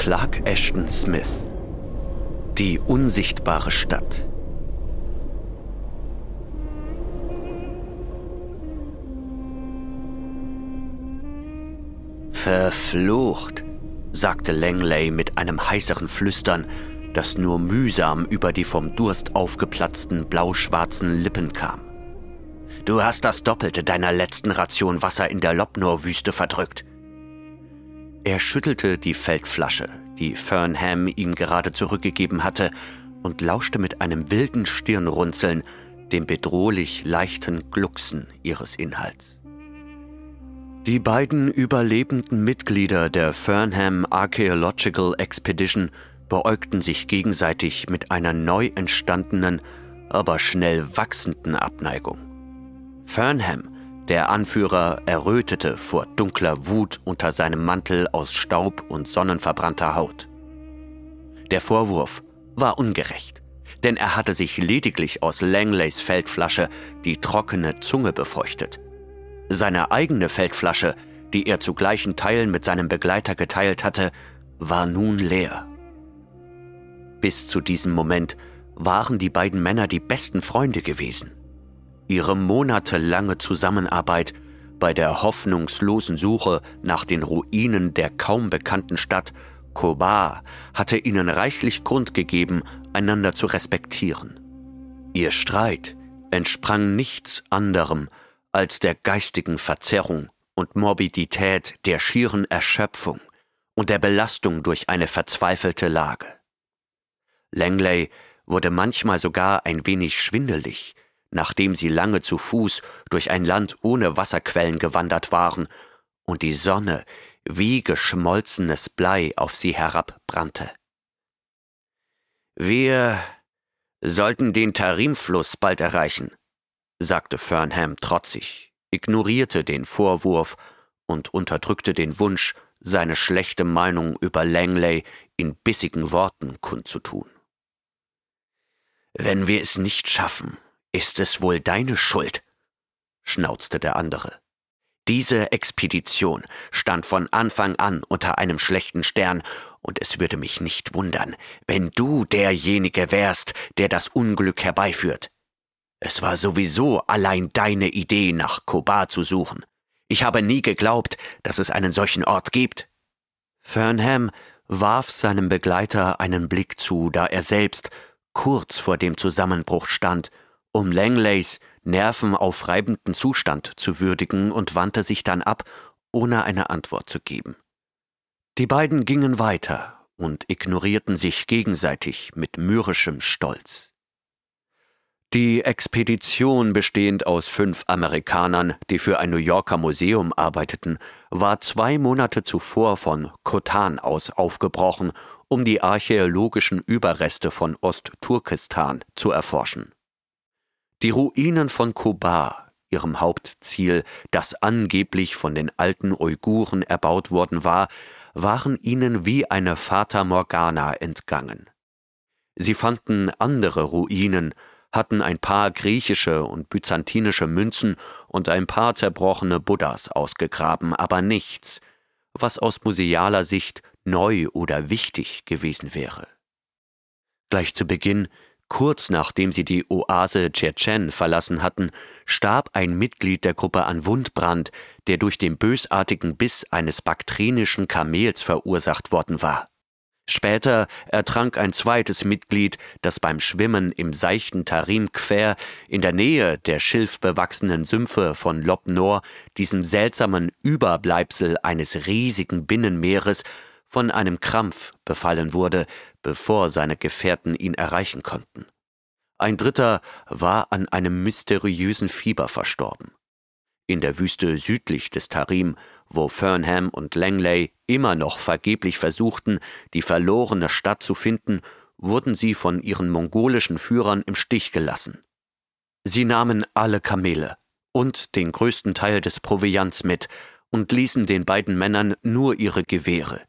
Clark Ashton Smith. Die unsichtbare Stadt. Verflucht, sagte Langley mit einem heißeren Flüstern, das nur mühsam über die vom Durst aufgeplatzten blau-schwarzen Lippen kam. Du hast das Doppelte deiner letzten Ration Wasser in der Lobnor-Wüste verdrückt. Er schüttelte die Feldflasche, die Fernham ihm gerade zurückgegeben hatte, und lauschte mit einem wilden Stirnrunzeln dem bedrohlich leichten Glucksen ihres Inhalts. Die beiden überlebenden Mitglieder der Fernham Archaeological Expedition beäugten sich gegenseitig mit einer neu entstandenen, aber schnell wachsenden Abneigung. Fernham, der Anführer, errötete vor dunkler Wut unter seinem Mantel aus Staub und sonnenverbrannter Haut. Der Vorwurf war ungerecht, denn er hatte sich lediglich aus Langleys Feldflasche die trockene Zunge befeuchtet. Seine eigene Feldflasche, die er zu gleichen Teilen mit seinem Begleiter geteilt hatte, war nun leer. Bis zu diesem Moment waren die beiden Männer die besten Freunde gewesen. Ihre monatelange Zusammenarbeit bei der hoffnungslosen Suche nach den Ruinen der kaum bekannten Stadt Kobar hatte ihnen reichlich Grund gegeben, einander zu respektieren. Ihr Streit entsprang nichts anderem als der geistigen Verzerrung und Morbidität der schieren Erschöpfung und der Belastung durch eine verzweifelte Lage. Langley wurde manchmal sogar ein wenig schwindelig, nachdem sie lange zu Fuß durch ein Land ohne Wasserquellen gewandert waren und die Sonne wie geschmolzenes Blei auf sie herabbrannte. Wir sollten den Tarimfluss bald erreichen, sagte Fernham trotzig, ignorierte den Vorwurf und unterdrückte den Wunsch, seine schlechte Meinung über Langley in bissigen Worten kundzutun. Wenn wir es nicht schaffen, ist es wohl deine Schuld, schnauzte der andere. Diese Expedition stand von Anfang an unter einem schlechten Stern, und es würde mich nicht wundern, wenn du derjenige wärst, der das Unglück herbeiführt. Es war sowieso allein deine Idee, nach Kobar zu suchen. Ich habe nie geglaubt, dass es einen solchen Ort gibt. Fernham warf seinem Begleiter einen Blick zu, da er selbst kurz vor dem Zusammenbruch stand, um Langleys nervenaufreibenden Zustand zu würdigen und wandte sich dann ab, ohne eine Antwort zu geben. Die beiden gingen weiter und ignorierten sich gegenseitig mit mürrischem Stolz. Die Expedition, bestehend aus fünf Amerikanern, die für ein New Yorker Museum arbeiteten, war zwei Monate zuvor von Khotan aus aufgebrochen, um die archäologischen Überreste von Ostturkestan zu erforschen. Die Ruinen von Kobar, ihrem Hauptziel, das angeblich von den alten Uiguren erbaut worden war, waren ihnen wie eine Fata Morgana entgangen. Sie fanden andere Ruinen, hatten ein paar griechische und byzantinische Münzen und ein paar zerbrochene Buddhas ausgegraben, aber nichts, was aus musealer Sicht neu oder wichtig gewesen wäre. Gleich zu Beginn, kurz nachdem sie die Oase Tschetschen verlassen hatten, starb ein Mitglied der Gruppe an Wundbrand, der durch den bösartigen Biss eines baktrinischen Kamels verursacht worden war. Später ertrank ein zweites Mitglied, das beim Schwimmen im seichten Tarim Quer in der Nähe der schilfbewachsenen Sümpfe von Lob Nor, diesem seltsamen Überbleibsel eines riesigen Binnenmeeres, von einem Krampf befallen wurde, bevor seine Gefährten ihn erreichen konnten. Ein dritter war an einem mysteriösen Fieber verstorben. In der Wüste südlich des Tarim wo Fernham und Langley immer noch vergeblich versuchten, die verlorene Stadt zu finden, wurden sie von ihren mongolischen Führern im Stich gelassen. Sie nahmen alle Kamele und den größten Teil des Proviants mit und ließen den beiden Männern nur ihre Gewehre,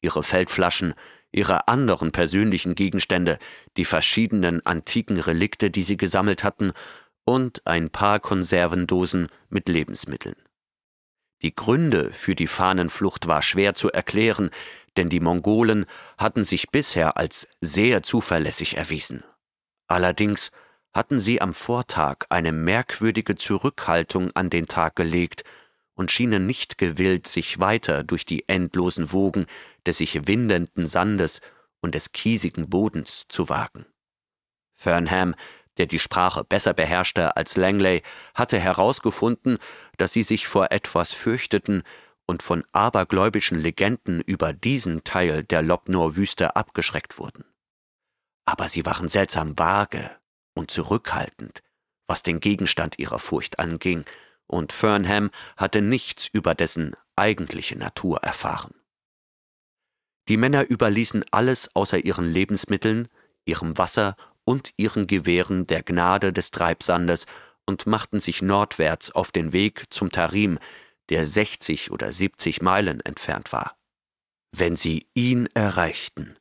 ihre Feldflaschen, ihre anderen persönlichen Gegenstände, die verschiedenen antiken Relikte, die sie gesammelt hatten, und ein paar Konservendosen mit Lebensmitteln. Die Gründe für die Fahnenflucht war schwer zu erklären, denn die Mongolen hatten sich bisher als sehr zuverlässig erwiesen. Allerdings hatten sie am Vortag eine merkwürdige Zurückhaltung an den Tag gelegt und schienen nicht gewillt, sich weiter durch die endlosen Wogen des sich windenden Sandes und des kiesigen Bodens zu wagen. Fernham, der die Sprache besser beherrschte als Langley, hatte herausgefunden, dass sie sich vor etwas fürchteten und von abergläubischen Legenden über diesen Teil der Lobnor-Wüste abgeschreckt wurden. Aber sie waren seltsam vage und zurückhaltend, was den Gegenstand ihrer Furcht anging, und Fernham hatte nichts über dessen eigentliche Natur erfahren. Die Männer überließen alles außer ihren Lebensmitteln, ihrem Wasser und ihren Gewehren der Gnade des Treibsandes und machten sich nordwärts auf den Weg zum Tarim, der 60 oder 70 Meilen entfernt war. Wenn sie ihn erreichten,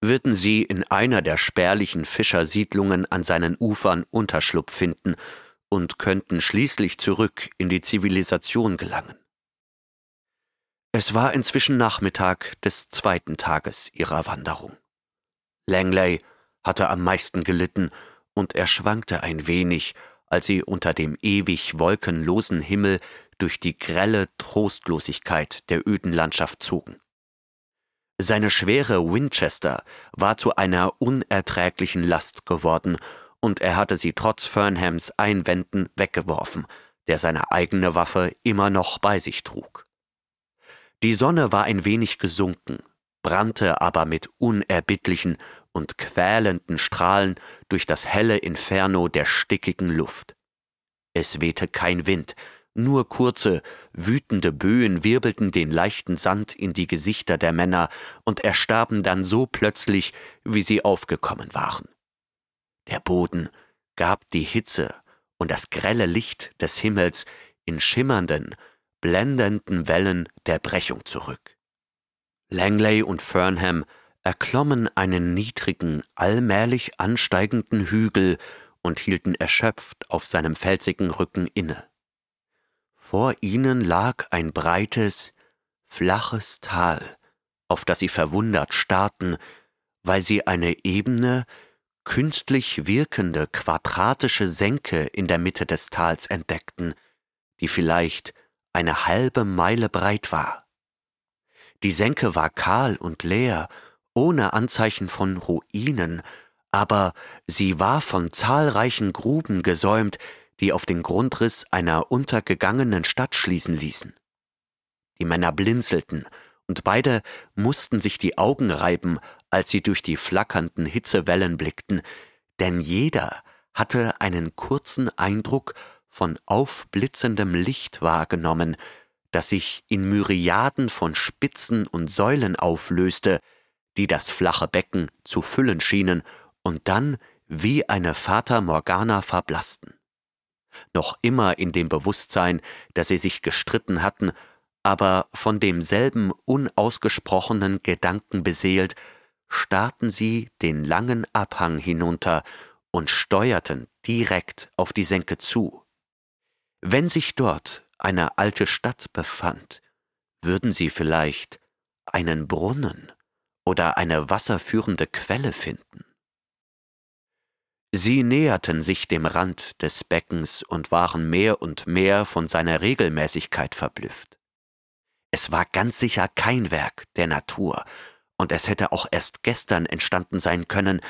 würden sie in einer der spärlichen Fischersiedlungen an seinen Ufern Unterschlupf finden und könnten schließlich zurück in die Zivilisation gelangen. Es war inzwischen Nachmittag des zweiten Tages ihrer Wanderung. Langley hatte am meisten gelitten, und er schwankte ein wenig, als sie unter dem ewig wolkenlosen Himmel durch die grelle Trostlosigkeit der öden Landschaft zogen. Seine schwere Winchester war zu einer unerträglichen Last geworden, und er hatte sie trotz Fernhams Einwänden weggeworfen, der seine eigene Waffe immer noch bei sich trug. Die Sonne war ein wenig gesunken, brannte aber mit unerbittlichen und quälenden Strahlen durch das helle Inferno der stickigen Luft. Es wehte kein Wind, nur kurze, wütende Böen wirbelten den leichten Sand in die Gesichter der Männer und erstarben dann so plötzlich, wie sie aufgekommen waren. Der Boden gab die Hitze und das grelle Licht des Himmels in schimmernden, blendenden Wellen der Brechung zurück. Langley und Fernham erklommen einen niedrigen, allmählich ansteigenden Hügel und hielten erschöpft auf seinem felsigen Rücken inne. Vor ihnen lag ein breites, flaches Tal, auf das sie verwundert starrten, weil sie eine ebene, künstlich wirkende quadratische Senke in der Mitte des Tals entdeckten, die vielleicht eine halbe Meile breit war. Die Senke war kahl und leer, ohne Anzeichen von Ruinen, aber sie war von zahlreichen Gruben gesäumt, die auf den Grundriss einer untergegangenen Stadt schließen ließen. Die Männer blinzelten, und beide mussten sich die Augen reiben, als sie durch die flackernden Hitzewellen blickten, denn jeder hatte einen kurzen Eindruck von aufblitzendem Licht wahrgenommen, das sich in Myriaden von Spitzen und Säulen auflöste, die das flache Becken zu füllen schienen und dann wie eine Fata Morgana verblassten noch immer in dem Bewusstsein, dass sie sich gestritten hatten, aber von demselben unausgesprochenen Gedanken beseelt, starrten sie den langen Abhang hinunter und steuerten direkt auf die Senke zu. Wenn sich dort eine alte Stadt befand, würden sie vielleicht einen Brunnen oder eine wasserführende Quelle finden. Sie näherten sich dem Rand des Beckens und waren mehr und mehr von seiner Regelmäßigkeit verblüfft. Es war ganz sicher kein Werk der Natur, und es hätte auch erst gestern entstanden sein können,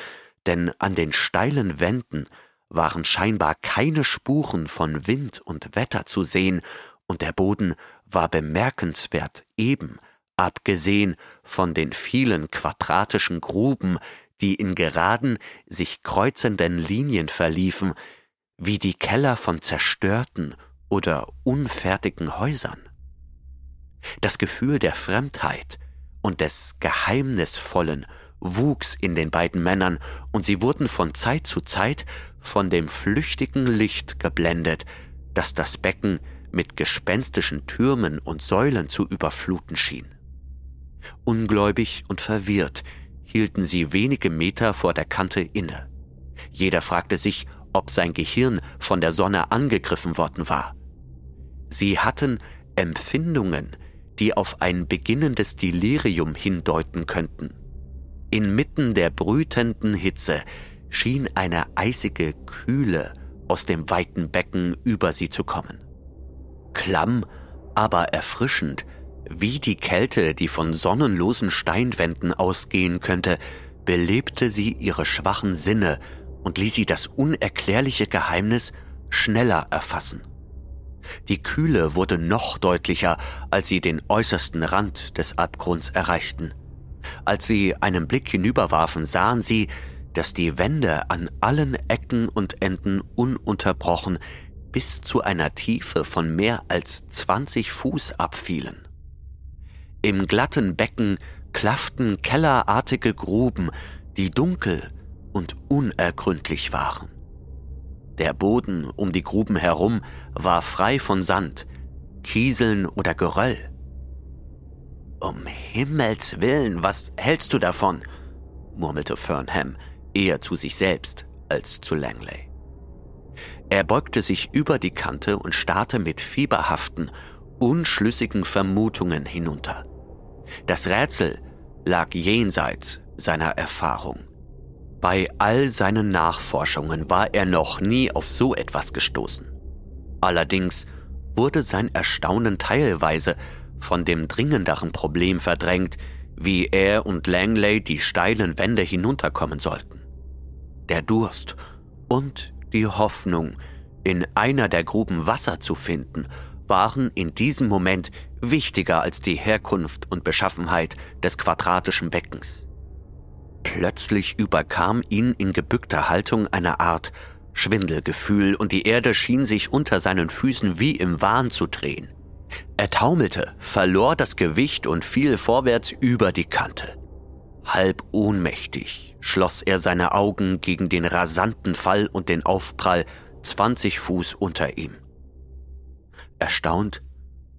denn an den steilen Wänden waren scheinbar keine Spuren von Wind und Wetter zu sehen, und der Boden war bemerkenswert eben, abgesehen von den vielen quadratischen Gruben, die in geraden, sich kreuzenden Linien verliefen, wie die Keller von zerstörten oder unfertigen Häusern. Das Gefühl der Fremdheit und des Geheimnisvollen wuchs in den beiden Männern, und sie wurden von Zeit zu Zeit von dem flüchtigen Licht geblendet, das das Becken mit gespenstischen Türmen und Säulen zu überfluten schien. Ungläubig und verwirrt hielten sie wenige Meter vor der Kante inne. Jeder fragte sich, ob sein Gehirn von der Sonne angegriffen worden war. Sie hatten Empfindungen, die auf ein beginnendes Delirium hindeuten könnten. Inmitten der brütenden Hitze schien eine eisige Kühle aus dem weiten Becken über sie zu kommen. Klamm, aber erfrischend, wie die Kälte, die von sonnenlosen Steinwänden ausgehen könnte, belebte sie ihre schwachen Sinne und ließ sie das unerklärliche Geheimnis schneller erfassen. Die Kühle wurde noch deutlicher, als sie den äußersten Rand des Abgrunds erreichten. Als sie einen Blick hinüberwarfen, sahen sie, dass die Wände an allen Ecken und Enden ununterbrochen bis zu einer Tiefe von mehr als 20 Fuß abfielen. Im glatten Becken klafften kellerartige Gruben, die dunkel und unergründlich waren. Der Boden um die Gruben herum war frei von Sand, Kieseln oder Geröll. Um Himmels willen, was hältst du davon? murmelte Fernham, eher zu sich selbst als zu Langley. Er beugte sich über die Kante und starrte mit fieberhaften, unschlüssigen Vermutungen hinunter. Das Rätsel lag jenseits seiner Erfahrung. Bei all seinen Nachforschungen war er noch nie auf so etwas gestoßen. Allerdings wurde sein Erstaunen teilweise von dem dringenderen Problem verdrängt, wie er und Langley die steilen Wände hinunterkommen sollten. Der Durst und die Hoffnung, in einer der Gruben Wasser zu finden, waren in diesem Moment wichtiger als die Herkunft und Beschaffenheit des quadratischen Beckens. Plötzlich überkam ihn in gebückter Haltung eine Art Schwindelgefühl und die Erde schien sich unter seinen Füßen wie im Wahn zu drehen. Er taumelte, verlor das Gewicht und fiel vorwärts über die Kante. Halb ohnmächtig schloss er seine Augen gegen den rasanten Fall und den Aufprall 20 Fuß unter ihm. Erstaunt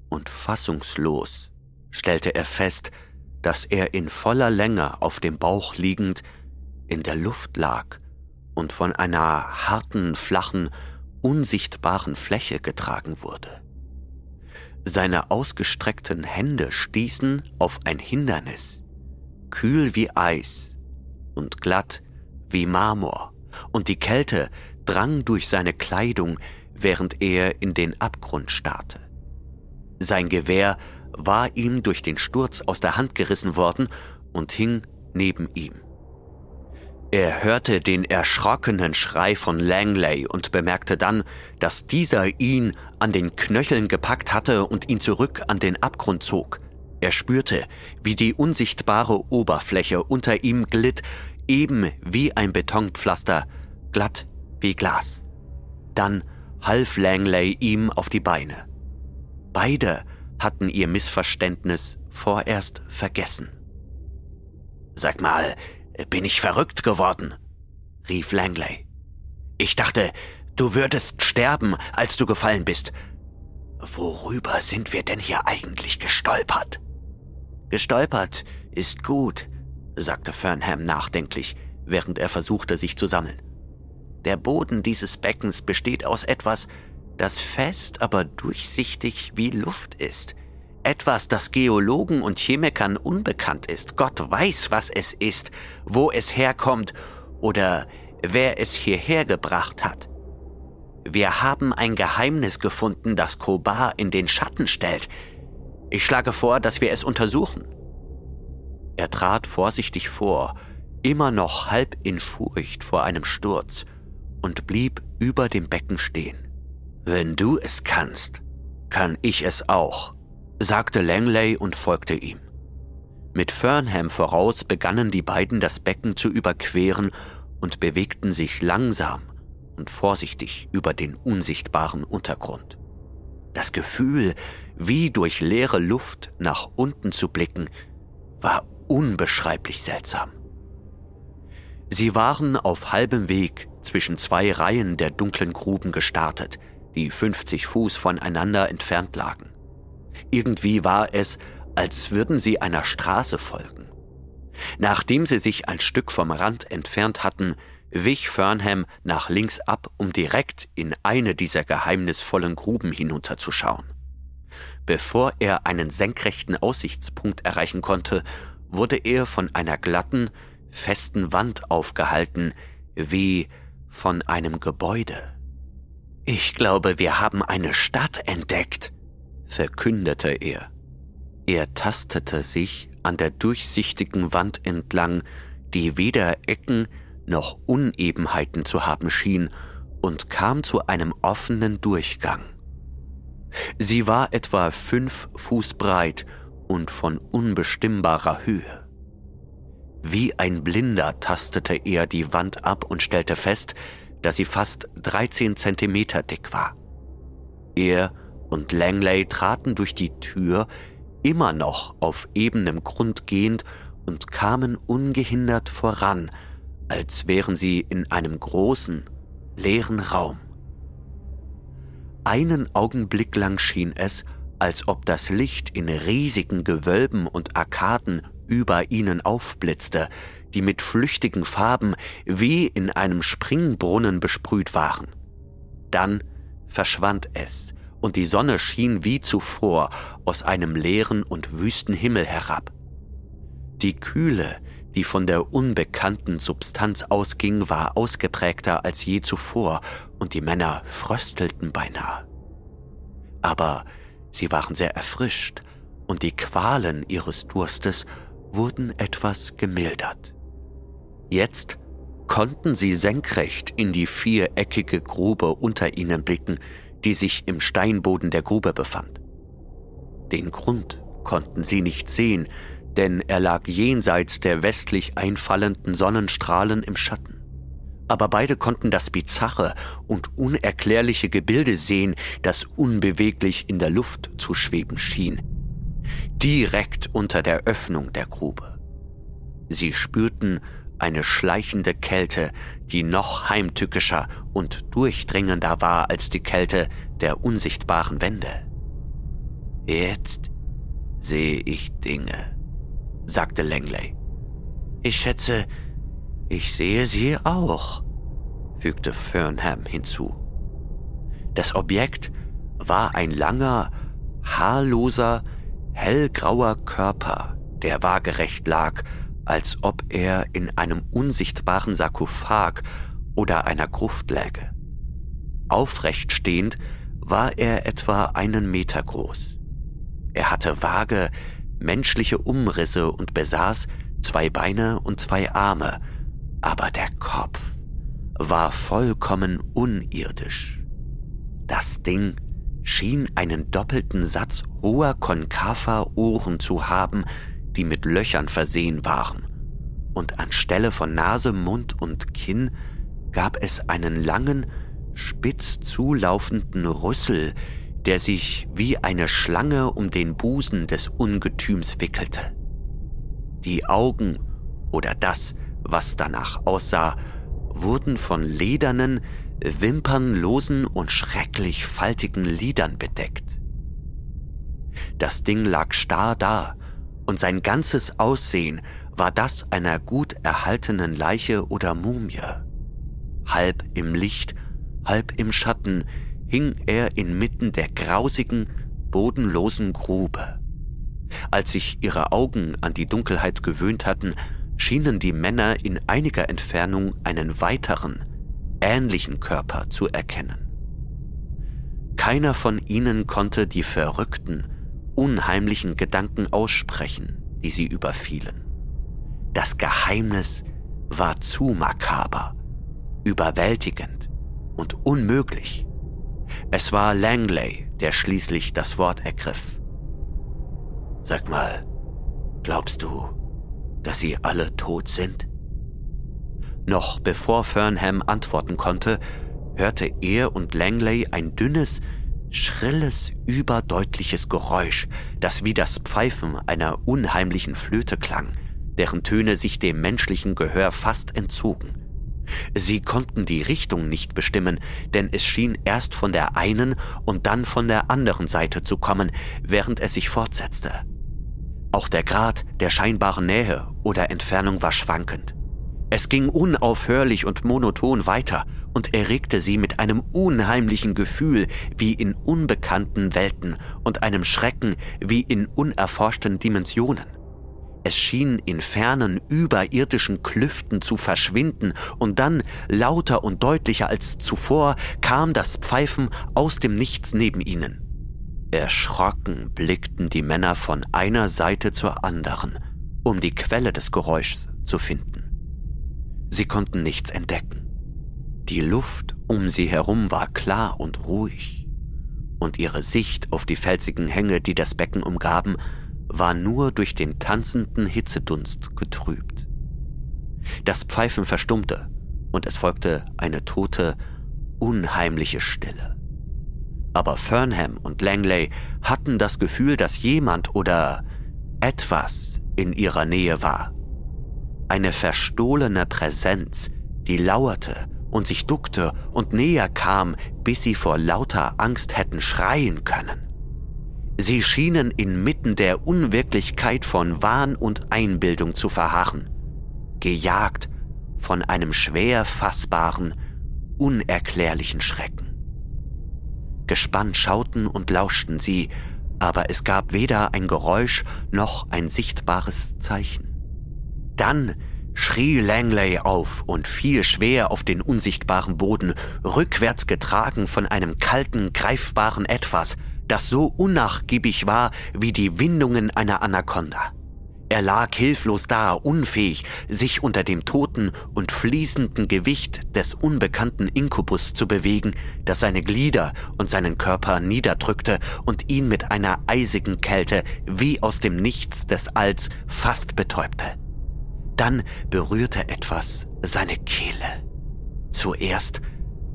und fassungslos stellte er fest, dass er in voller Länge auf dem Bauch liegend in der Luft lag und von einer harten, flachen, unsichtbaren Fläche getragen wurde. Seine ausgestreckten Hände stießen auf ein Hindernis, kühl wie Eis und glatt wie Marmor, und die Kälte drang durch seine Kleidung, während er in den Abgrund starrte. Sein Gewehr war ihm durch den Sturz aus der Hand gerissen worden und hing neben ihm. Er hörte den erschrockenen Schrei von Langley und bemerkte dann, dass dieser ihn an den Knöcheln gepackt hatte und ihn zurück an den Abgrund zog. Er spürte, wie die unsichtbare Oberfläche unter ihm glitt, eben wie ein Betonpflaster, glatt wie Glas. Dann half Langley ihm auf die Beine. Beide hatten ihr Missverständnis vorerst vergessen. Sag mal, bin ich verrückt geworden? rief Langley. Ich dachte, du würdest sterben, als du gefallen bist. Worüber sind wir denn hier eigentlich gestolpert? Gestolpert ist gut, sagte Fernham nachdenklich, während er versuchte, sich zu sammeln. Der Boden dieses Beckens besteht aus etwas, das fest, aber durchsichtig wie Luft ist. Etwas, das Geologen und Chemikern unbekannt ist. Gott weiß, was es ist, wo es herkommt oder wer es hierher gebracht hat. Wir haben ein Geheimnis gefunden, das Kobar in den Schatten stellt. Ich schlage vor, dass wir es untersuchen. Er trat vorsichtig vor, immer noch halb in Furcht vor einem Sturz, und blieb über dem Becken stehen. Wenn du es kannst, kann ich es auch, sagte Langley und folgte ihm. Mit Fernham voraus begannen die beiden das Becken zu überqueren und bewegten sich langsam und vorsichtig über den unsichtbaren Untergrund. Das Gefühl, wie durch leere Luft nach unten zu blicken, war unbeschreiblich seltsam. Sie waren auf halbem Weg zwischen zwei Reihen der dunklen Gruben gestartet, die 50 Fuß voneinander entfernt lagen. Irgendwie war es, als würden sie einer Straße folgen. Nachdem sie sich ein Stück vom Rand entfernt hatten, wich Fernham nach links ab, um direkt in eine dieser geheimnisvollen Gruben hinunterzuschauen. bevor er einen senkrechten Aussichtspunkt erreichen konnte, wurde er von einer glatten, festen Wand aufgehalten, wie von einem Gebäude. Ich glaube, wir haben eine Stadt entdeckt, verkündete er. Er tastete sich an der durchsichtigen Wand entlang, die weder Ecken noch Unebenheiten zu haben schien, und kam zu einem offenen Durchgang. Sie war etwa fünf Fuß breit und von unbestimmbarer Höhe. Wie ein Blinder tastete er die Wand ab und stellte fest, dass sie fast 13 Zentimeter dick war. Er und Langley traten durch die Tür immer noch auf ebenem Grund gehend und kamen ungehindert voran, als wären sie in einem großen, leeren Raum. Einen Augenblick lang schien es, als ob das Licht in riesigen Gewölben und Arkaden über ihnen aufblitzte, die mit flüchtigen Farben wie in einem Springbrunnen besprüht waren. Dann verschwand es, und die Sonne schien wie zuvor aus einem leeren und wüsten Himmel herab. Die Kühle, die von der unbekannten Substanz ausging, war ausgeprägter als je zuvor, und die Männer fröstelten beinahe. Aber sie waren sehr erfrischt, und die Qualen ihres Durstes wurden etwas gemildert. Jetzt konnten sie senkrecht in die viereckige Grube unter ihnen blicken, die sich im Steinboden der Grube befand. Den Grund konnten sie nicht sehen, denn er lag jenseits der westlich einfallenden Sonnenstrahlen im Schatten. Aber beide konnten das bizarre und unerklärliche Gebilde sehen, das unbeweglich in der Luft zu schweben schien, direkt unter der Öffnung der Grube. Sie spürten eine schleichende Kälte, die noch heimtückischer und durchdringender war als die Kälte der unsichtbaren Wände. Jetzt sehe ich Dinge, sagte Langley. Ich schätze, ich sehe sie auch, fügte Fernham hinzu. Das Objekt war ein langer, haarloser, hellgrauer Körper, der waagerecht lag als ob er in einem unsichtbaren Sarkophag oder einer Gruft läge. Aufrecht stehend war er etwa einen Meter groß. Er hatte vage, menschliche Umrisse und besaß zwei Beine und zwei Arme, aber der Kopf war vollkommen unirdisch. Das Ding schien einen doppelten Satz hoher konkaver Ohren zu haben, die mit Löchern versehen waren, und anstelle von Nase, Mund und Kinn gab es einen langen, spitz zulaufenden Rüssel, der sich wie eine Schlange um den Busen des Ungetüms wickelte. Die Augen oder das, was danach aussah, wurden von ledernen, wimpernlosen und schrecklich faltigen Lidern bedeckt. Das Ding lag starr da, und sein ganzes Aussehen war das einer gut erhaltenen Leiche oder Mumie. Halb im Licht, halb im Schatten hing er inmitten der grausigen, bodenlosen Grube. Als sich ihre Augen an die Dunkelheit gewöhnt hatten, schienen die Männer in einiger Entfernung einen weiteren, ähnlichen Körper zu erkennen. Keiner von ihnen konnte die verrückten, unheimlichen Gedanken aussprechen, die sie überfielen. Das Geheimnis war zu makaber, überwältigend und unmöglich. Es war Langley, der schließlich das Wort ergriff. Sag mal, glaubst du, dass sie alle tot sind? Noch bevor Fernham antworten konnte, hörte er und Langley ein dünnes, schrilles, überdeutliches Geräusch, das wie das Pfeifen einer unheimlichen Flöte klang, deren Töne sich dem menschlichen Gehör fast entzogen. Sie konnten die Richtung nicht bestimmen, denn es schien erst von der einen und dann von der anderen Seite zu kommen, während es sich fortsetzte. Auch der Grad der scheinbaren Nähe oder Entfernung war schwankend. Es ging unaufhörlich und monoton weiter und erregte sie mit einem unheimlichen Gefühl wie in unbekannten Welten und einem Schrecken wie in unerforschten Dimensionen. Es schien in fernen, überirdischen Klüften zu verschwinden, und dann, lauter und deutlicher als zuvor, kam das Pfeifen aus dem Nichts neben ihnen. Erschrocken blickten die Männer von einer Seite zur anderen, um die Quelle des Geräuschs zu finden. Sie konnten nichts entdecken. Die Luft um sie herum war klar und ruhig, und ihre Sicht auf die felsigen Hänge, die das Becken umgaben, war nur durch den tanzenden Hitzedunst getrübt. Das Pfeifen verstummte und es folgte eine tote, unheimliche Stille. Aber Fernham und Langley hatten das Gefühl, dass jemand oder etwas in ihrer Nähe war. Eine verstohlene Präsenz, die lauerte und sich duckte und näher kam, bis sie vor lauter Angst hätten schreien können. Sie schienen inmitten der Unwirklichkeit von Wahn und Einbildung zu verharren, gejagt von einem schwer fassbaren, unerklärlichen Schrecken. Gespannt schauten und lauschten sie, aber es gab weder ein Geräusch noch ein sichtbares Zeichen. Dann schrie Langley auf und fiel schwer auf den unsichtbaren Boden, rückwärts getragen von einem kalten, greifbaren Etwas, das so unnachgiebig war wie die Windungen einer Anaconda. Er lag hilflos da, unfähig, sich unter dem toten und fließenden Gewicht des unbekannten Inkubus zu bewegen, das seine Glieder und seinen Körper niederdrückte und ihn mit einer eisigen Kälte wie aus dem Nichts des Alls fast betäubte. Dann berührte etwas seine Kehle. Zuerst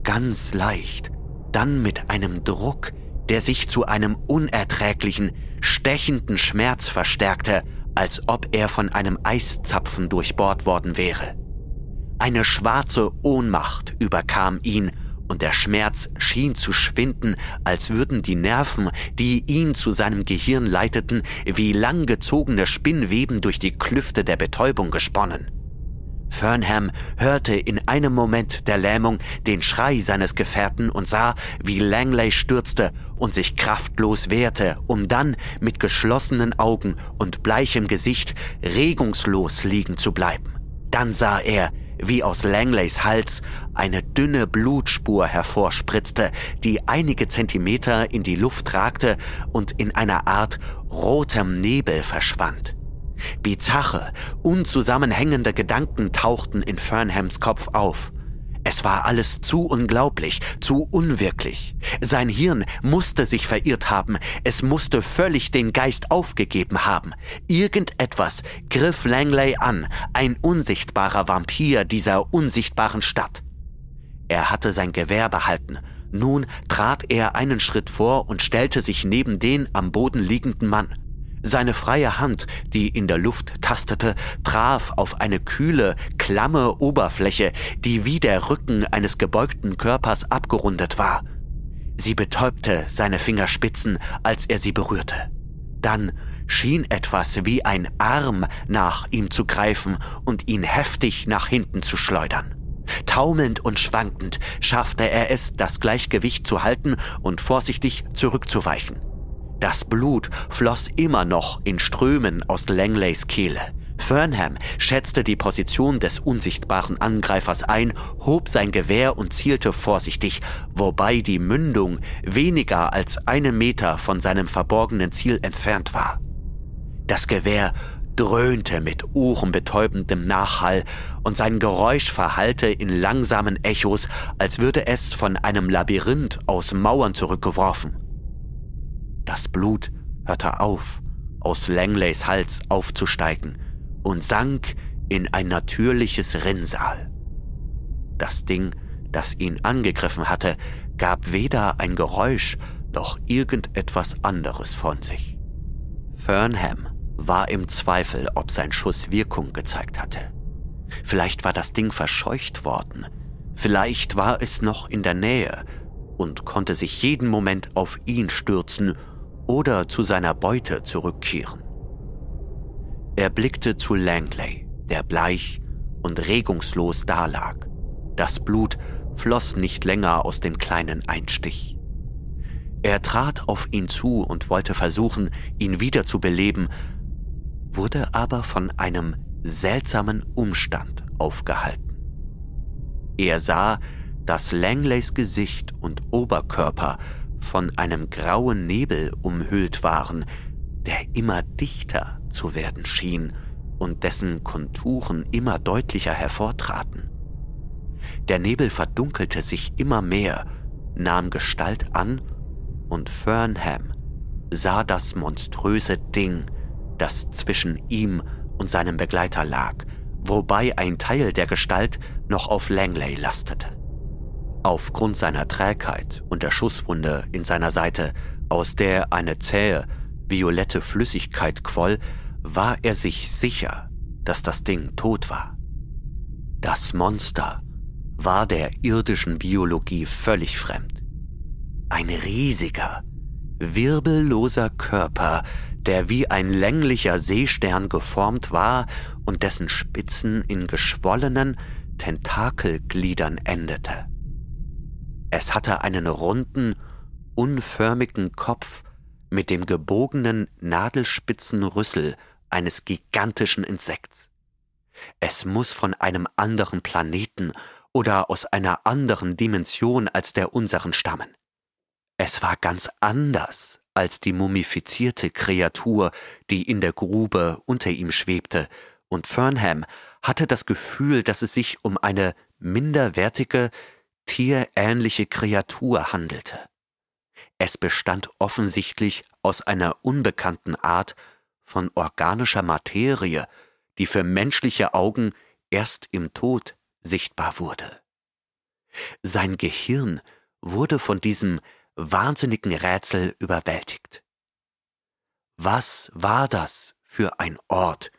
ganz leicht, dann mit einem Druck, der sich zu einem unerträglichen, stechenden Schmerz verstärkte, als ob er von einem Eiszapfen durchbohrt worden wäre. Eine schwarze Ohnmacht überkam ihn, und der Schmerz schien zu schwinden, als würden die Nerven, die ihn zu seinem Gehirn leiteten, wie langgezogene Spinnweben durch die Klüfte der Betäubung gesponnen. Fernham hörte in einem Moment der Lähmung den Schrei seines Gefährten und sah, wie Langley stürzte und sich kraftlos wehrte, um dann mit geschlossenen Augen und bleichem Gesicht regungslos liegen zu bleiben. Dann sah er, wie aus Langleys Hals eine dünne Blutspur hervorspritzte, die einige Zentimeter in die Luft ragte und in einer Art rotem Nebel verschwand. Bizarre, unzusammenhängende Gedanken tauchten in Fernhams Kopf auf. Es war alles zu unglaublich, zu unwirklich. Sein Hirn musste sich verirrt haben, es musste völlig den Geist aufgegeben haben. Irgendetwas griff Langley an, ein unsichtbarer Vampir dieser unsichtbaren Stadt. Er hatte sein Gewehr behalten. Nun trat er einen Schritt vor und stellte sich neben den am Boden liegenden Mann. Seine freie Hand, die in der Luft tastete, traf auf eine kühle, klamme Oberfläche, die wie der Rücken eines gebeugten Körpers abgerundet war. Sie betäubte seine Fingerspitzen, als er sie berührte. Dann schien etwas wie ein Arm nach ihm zu greifen und ihn heftig nach hinten zu schleudern. Taumelnd und schwankend schaffte er es, das Gleichgewicht zu halten und vorsichtig zurückzuweichen. Das Blut floss immer noch in Strömen aus Langleys Kehle. Fernham schätzte die Position des unsichtbaren Angreifers ein, hob sein Gewehr und zielte vorsichtig, wobei die Mündung weniger als einen Meter von seinem verborgenen Ziel entfernt war. Das Gewehr dröhnte mit ohrenbetäubendem Nachhall und sein Geräusch verhallte in langsamen Echos, als würde es von einem Labyrinth aus Mauern zurückgeworfen. Das Blut hörte auf, aus Langleys Hals aufzusteigen und sank in ein natürliches Rinnsal. Das Ding, das ihn angegriffen hatte, gab weder ein Geräusch noch irgendetwas anderes von sich. Fernham war im Zweifel, ob sein Schuss Wirkung gezeigt hatte. Vielleicht war das Ding verscheucht worden, vielleicht war es noch in der Nähe und konnte sich jeden Moment auf ihn stürzen oder zu seiner Beute zurückkehren. Er blickte zu Langley, der bleich und regungslos dalag. Das Blut floss nicht länger aus dem kleinen Einstich. Er trat auf ihn zu und wollte versuchen, ihn wieder zu beleben, wurde aber von einem seltsamen Umstand aufgehalten. Er sah, dass Langleys Gesicht und Oberkörper von einem grauen Nebel umhüllt waren, der immer dichter zu werden schien und dessen Konturen immer deutlicher hervortraten. Der Nebel verdunkelte sich immer mehr, nahm Gestalt an, und Fernham sah das monströse Ding, das zwischen ihm und seinem Begleiter lag, wobei ein Teil der Gestalt noch auf Langley lastete. Aufgrund seiner Trägheit und der Schusswunde in seiner Seite, aus der eine zähe, violette Flüssigkeit quoll, war er sich sicher, dass das Ding tot war. Das Monster war der irdischen Biologie völlig fremd. Ein riesiger, wirbelloser Körper, der wie ein länglicher Seestern geformt war und dessen Spitzen in geschwollenen Tentakelgliedern endete. Es hatte einen runden, unförmigen Kopf mit dem gebogenen, nadelspitzen Rüssel eines gigantischen Insekts. Es muss von einem anderen Planeten oder aus einer anderen Dimension als der unseren stammen. Es war ganz anders als die mumifizierte Kreatur, die in der Grube unter ihm schwebte, und Fernham hatte das Gefühl, dass es sich um eine minderwertige, tierähnliche Kreatur handelte. Es bestand offensichtlich aus einer unbekannten Art von organischer Materie, die für menschliche Augen erst im Tod sichtbar wurde. Sein Gehirn wurde von diesem wahnsinnigen Rätsel überwältigt. Was war das für ein Ort,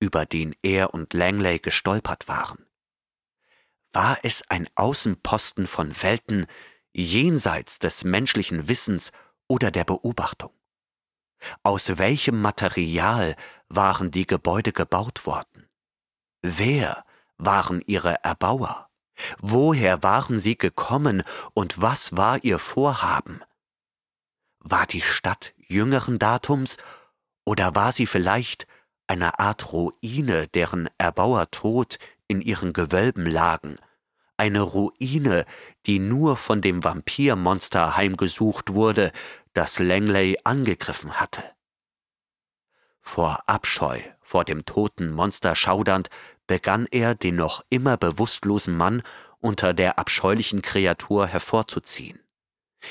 über den er und Langley gestolpert waren? War es ein Außenposten von Welten jenseits des menschlichen Wissens oder der Beobachtung? Aus welchem Material waren die Gebäude gebaut worden? Wer waren ihre Erbauer? Woher waren sie gekommen und was war ihr Vorhaben? War die Stadt jüngeren Datums oder war sie vielleicht eine Art Ruine, deren Erbauer tot in ihren Gewölben lagen, eine Ruine, die nur von dem Vampirmonster heimgesucht wurde, das Langley angegriffen hatte. Vor Abscheu vor dem toten Monster schaudernd, begann er, den noch immer bewusstlosen Mann unter der abscheulichen Kreatur hervorzuziehen.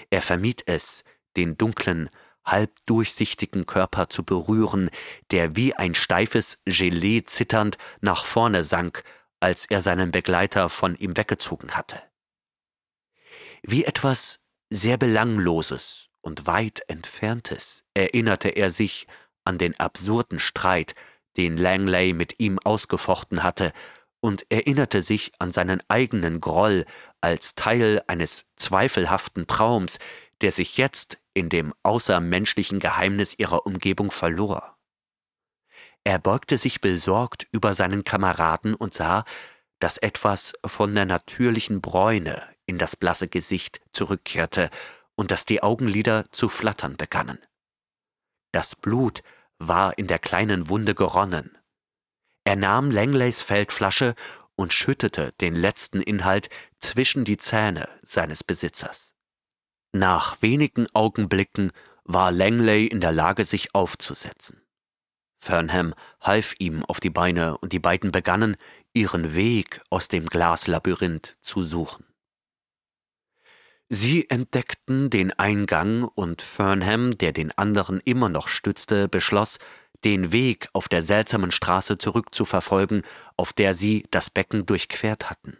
Er vermied es, den dunklen, halbdurchsichtigen Körper zu berühren, der wie ein steifes Gelee zitternd nach vorne sank, als er seinen Begleiter von ihm weggezogen hatte. Wie etwas sehr Belangloses und weit entferntes erinnerte er sich an den absurden Streit, den Langley mit ihm ausgefochten hatte, und erinnerte sich an seinen eigenen Groll als Teil eines zweifelhaften Traums, der sich jetzt in dem außermenschlichen Geheimnis ihrer Umgebung verlor. Er beugte sich besorgt über seinen Kameraden und sah, dass etwas von der natürlichen Bräune in das blasse Gesicht zurückkehrte und dass die Augenlider zu flattern begannen. Das Blut war in der kleinen Wunde geronnen. Er nahm Langleys Feldflasche und schüttete den letzten Inhalt zwischen die Zähne seines Besitzers. Nach wenigen Augenblicken war Langley in der Lage, sich aufzusetzen. Fernham half ihm auf die Beine und die beiden begannen, ihren Weg aus dem Glaslabyrinth zu suchen. Sie entdeckten den Eingang und Fernham, der den anderen immer noch stützte, beschloss, den Weg auf der seltsamen Straße zurückzuverfolgen, auf der sie das Becken durchquert hatten.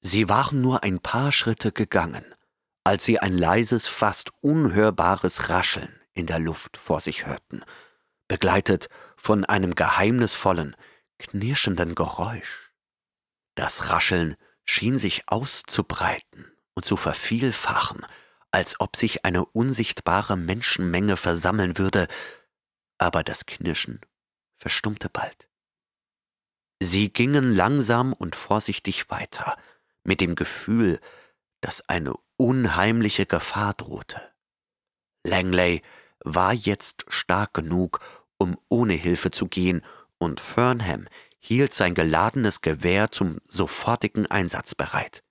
Sie waren nur ein paar Schritte gegangen, als sie ein leises, fast unhörbares Rascheln in der Luft vor sich hörten, begleitet von einem geheimnisvollen, knirschenden Geräusch. Das Rascheln schien sich auszubreiten und zu vervielfachen, als ob sich eine unsichtbare Menschenmenge versammeln würde, aber das Knirschen verstummte bald. Sie gingen langsam und vorsichtig weiter, mit dem Gefühl, dass eine unheimliche Gefahr drohte. Langley war jetzt stark genug, um ohne Hilfe zu gehen, und Fernham hielt sein geladenes Gewehr zum sofortigen Einsatz bereit.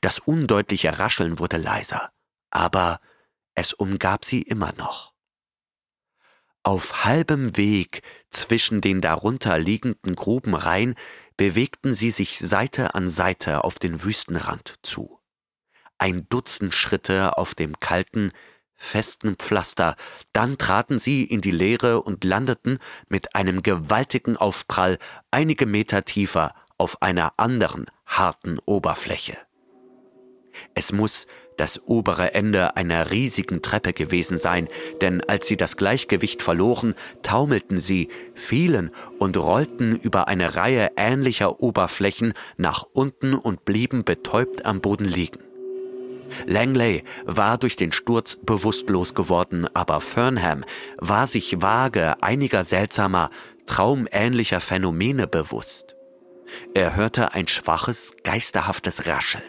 Das undeutliche Rascheln wurde leiser, aber es umgab sie immer noch. Auf halbem Weg zwischen den darunter liegenden Grubenreihen bewegten sie sich Seite an Seite auf den Wüstenrand zu. Ein Dutzend Schritte auf dem kalten, festen Pflaster, dann traten sie in die Leere und landeten mit einem gewaltigen Aufprall einige Meter tiefer auf einer anderen harten Oberfläche. Es muss das obere Ende einer riesigen Treppe gewesen sein, denn als sie das Gleichgewicht verloren, taumelten sie, fielen und rollten über eine Reihe ähnlicher Oberflächen nach unten und blieben betäubt am Boden liegen. Langley war durch den Sturz bewusstlos geworden, aber Fernham war sich vage einiger seltsamer, traumähnlicher Phänomene bewusst. Er hörte ein schwaches, geisterhaftes Rascheln,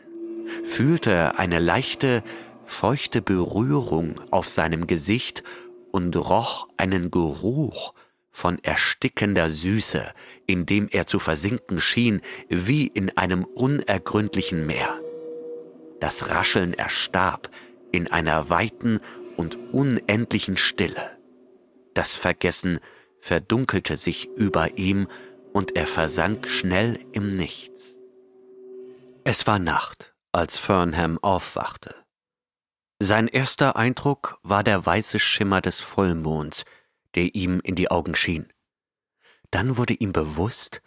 fühlte eine leichte, feuchte Berührung auf seinem Gesicht und roch einen Geruch von erstickender Süße, in dem er zu versinken schien wie in einem unergründlichen Meer. Das Rascheln erstarb in einer weiten und unendlichen Stille. Das Vergessen verdunkelte sich über ihm und er versank schnell im Nichts. Es war Nacht, als Fernham aufwachte. Sein erster Eindruck war der weiße Schimmer des Vollmonds, der ihm in die Augen schien. Dann wurde ihm bewusst,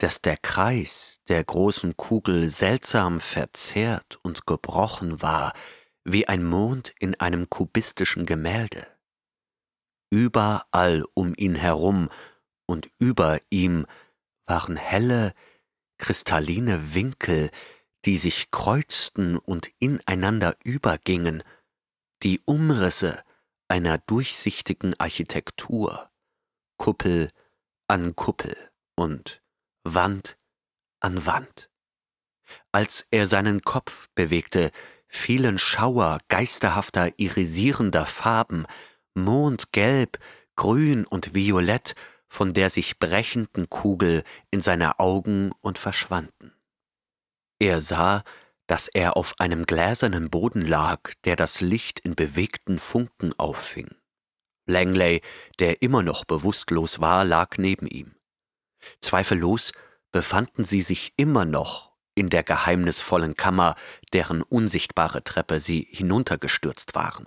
dass der Kreis der großen Kugel seltsam verzerrt und gebrochen war, wie ein Mond in einem kubistischen Gemälde. Überall um ihn herum und über ihm waren helle, kristalline Winkel, die sich kreuzten und ineinander übergingen, die Umrisse einer durchsichtigen Architektur, Kuppel an Kuppel und Wand an Wand. Als er seinen Kopf bewegte, fielen Schauer geisterhafter, irisierender Farben, mondgelb, grün und violett, von der sich brechenden Kugel in seine Augen und verschwanden. Er sah, dass er auf einem gläsernen Boden lag, der das Licht in bewegten Funken auffing. Langley, der immer noch bewusstlos war, lag neben ihm. Zweifellos befanden sie sich immer noch in der geheimnisvollen Kammer, deren unsichtbare Treppe sie hinuntergestürzt waren.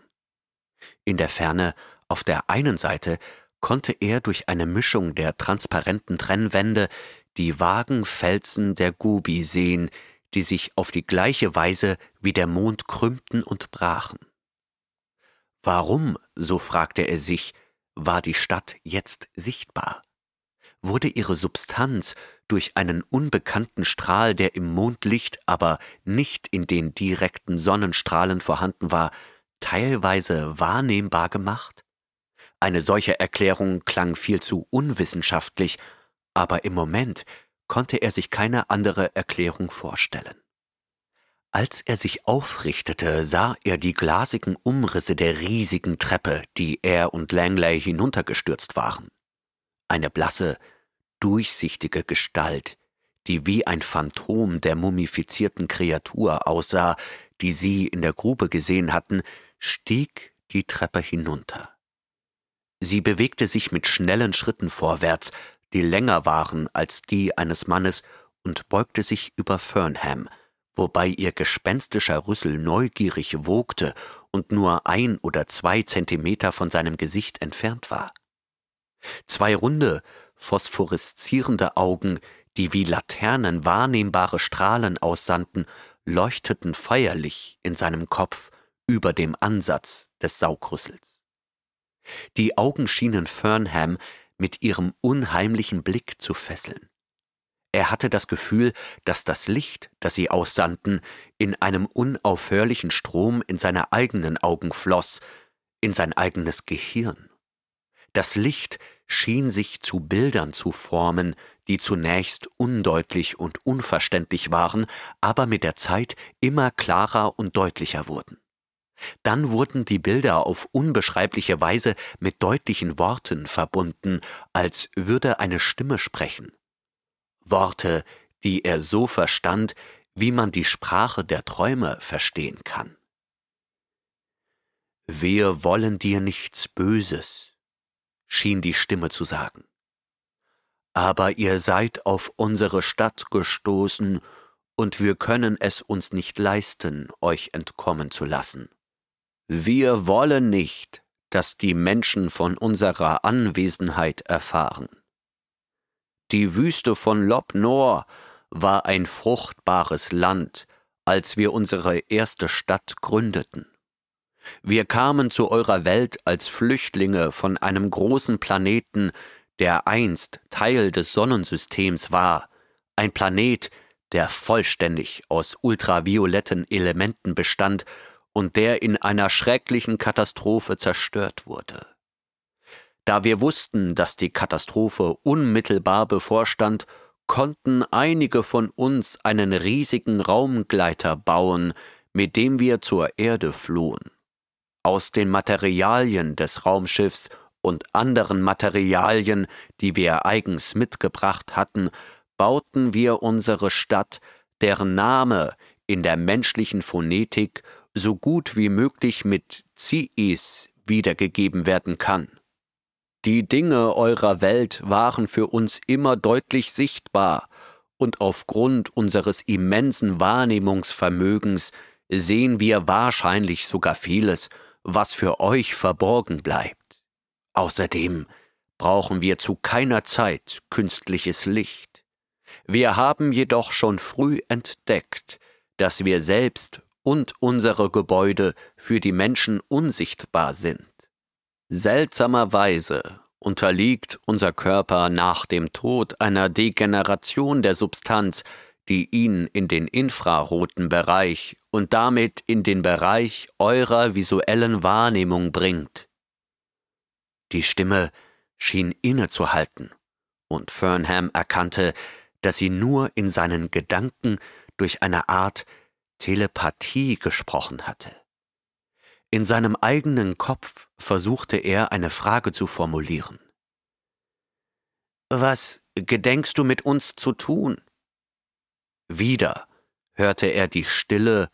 In der Ferne, auf der einen Seite, konnte er durch eine Mischung der transparenten Trennwände die vagen Felsen der Gubi sehen, die sich auf die gleiche Weise wie der Mond krümmten und brachen. Warum, so fragte er sich, war die Stadt jetzt sichtbar? Wurde ihre Substanz durch einen unbekannten Strahl, der im Mondlicht, aber nicht in den direkten Sonnenstrahlen vorhanden war, teilweise wahrnehmbar gemacht? Eine solche Erklärung klang viel zu unwissenschaftlich, aber im Moment konnte er sich keine andere Erklärung vorstellen. Als er sich aufrichtete, sah er die glasigen Umrisse der riesigen Treppe, die er und Langley hinuntergestürzt waren. Eine blasse, durchsichtige Gestalt, die wie ein Phantom der mumifizierten Kreatur aussah, die sie in der Grube gesehen hatten, stieg die Treppe hinunter. Sie bewegte sich mit schnellen Schritten vorwärts, die länger waren als die eines Mannes, und beugte sich über Fernham, wobei ihr gespenstischer Rüssel neugierig wogte und nur ein oder zwei Zentimeter von seinem Gesicht entfernt war. Zwei runde, phosphoreszierende Augen, die wie Laternen wahrnehmbare Strahlen aussandten, leuchteten feierlich in seinem Kopf über dem Ansatz des Saugrüssels. Die Augen schienen Fernham mit ihrem unheimlichen Blick zu fesseln. Er hatte das Gefühl, dass das Licht, das sie aussandten, in einem unaufhörlichen Strom in seine eigenen Augen floss, in sein eigenes Gehirn. Das Licht schien sich zu Bildern zu formen, die zunächst undeutlich und unverständlich waren, aber mit der Zeit immer klarer und deutlicher wurden. Dann wurden die Bilder auf unbeschreibliche Weise mit deutlichen Worten verbunden, als würde eine Stimme sprechen. Worte, die er so verstand, wie man die Sprache der Träume verstehen kann. Wir wollen dir nichts Böses, schien die Stimme zu sagen. Aber ihr seid auf unsere Stadt gestoßen, und wir können es uns nicht leisten, euch entkommen zu lassen. Wir wollen nicht, dass die Menschen von unserer Anwesenheit erfahren. Die Wüste von Lob Nor war ein fruchtbares Land, als wir unsere erste Stadt gründeten. Wir kamen zu eurer Welt als Flüchtlinge von einem großen Planeten, der einst Teil des Sonnensystems war, ein Planet, der vollständig aus ultravioletten Elementen bestand und der in einer schrecklichen Katastrophe zerstört wurde. Da wir wussten, dass die Katastrophe unmittelbar bevorstand, konnten einige von uns einen riesigen Raumgleiter bauen, mit dem wir zur Erde flohen. Aus den Materialien des Raumschiffs und anderen Materialien, die wir eigens mitgebracht hatten, bauten wir unsere Stadt, deren Name in der menschlichen Phonetik so gut wie möglich mit Ziis wiedergegeben werden kann. Die Dinge eurer Welt waren für uns immer deutlich sichtbar, und aufgrund unseres immensen Wahrnehmungsvermögens sehen wir wahrscheinlich sogar vieles, was für euch verborgen bleibt. Außerdem brauchen wir zu keiner Zeit künstliches Licht. Wir haben jedoch schon früh entdeckt, dass wir selbst und unsere Gebäude für die Menschen unsichtbar sind. Seltsamerweise unterliegt unser Körper nach dem Tod einer Degeneration der Substanz, die ihn in den infraroten Bereich und damit in den Bereich eurer visuellen Wahrnehmung bringt. Die Stimme schien innezuhalten, und Fernham erkannte, dass sie nur in seinen Gedanken durch eine Art Telepathie gesprochen hatte. In seinem eigenen Kopf versuchte er eine Frage zu formulieren. Was gedenkst du mit uns zu tun? Wieder hörte er die stille,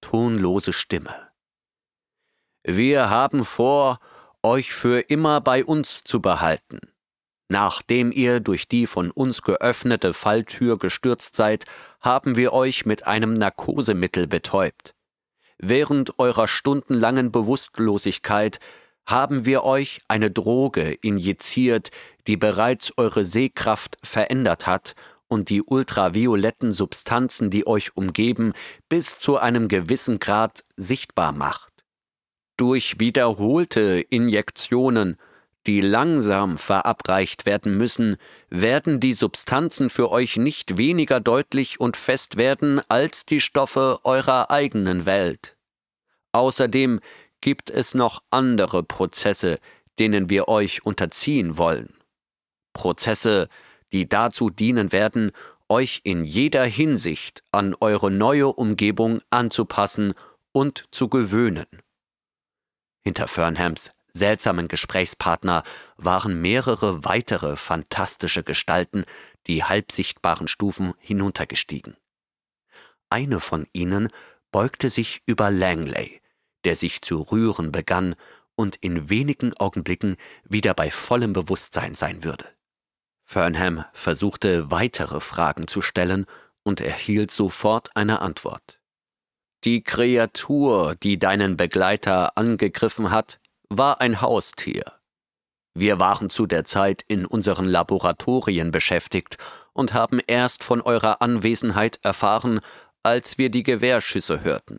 tonlose Stimme. Wir haben vor, euch für immer bei uns zu behalten. Nachdem ihr durch die von uns geöffnete Falltür gestürzt seid, haben wir euch mit einem Narkosemittel betäubt. Während eurer stundenlangen Bewusstlosigkeit haben wir euch eine Droge injiziert, die bereits eure Sehkraft verändert hat und die ultravioletten Substanzen, die euch umgeben, bis zu einem gewissen Grad sichtbar macht. Durch wiederholte Injektionen die langsam verabreicht werden müssen, werden die Substanzen für euch nicht weniger deutlich und fest werden als die Stoffe eurer eigenen Welt. Außerdem gibt es noch andere Prozesse, denen wir euch unterziehen wollen. Prozesse, die dazu dienen werden, euch in jeder Hinsicht an eure neue Umgebung anzupassen und zu gewöhnen. Hinter Fernhams seltsamen Gesprächspartner waren mehrere weitere fantastische Gestalten die halbsichtbaren Stufen hinuntergestiegen. Eine von ihnen beugte sich über Langley, der sich zu rühren begann und in wenigen Augenblicken wieder bei vollem Bewusstsein sein würde. Fernham versuchte weitere Fragen zu stellen und erhielt sofort eine Antwort. Die Kreatur, die deinen Begleiter angegriffen hat, war ein Haustier. Wir waren zu der Zeit in unseren Laboratorien beschäftigt und haben erst von eurer Anwesenheit erfahren, als wir die Gewehrschüsse hörten.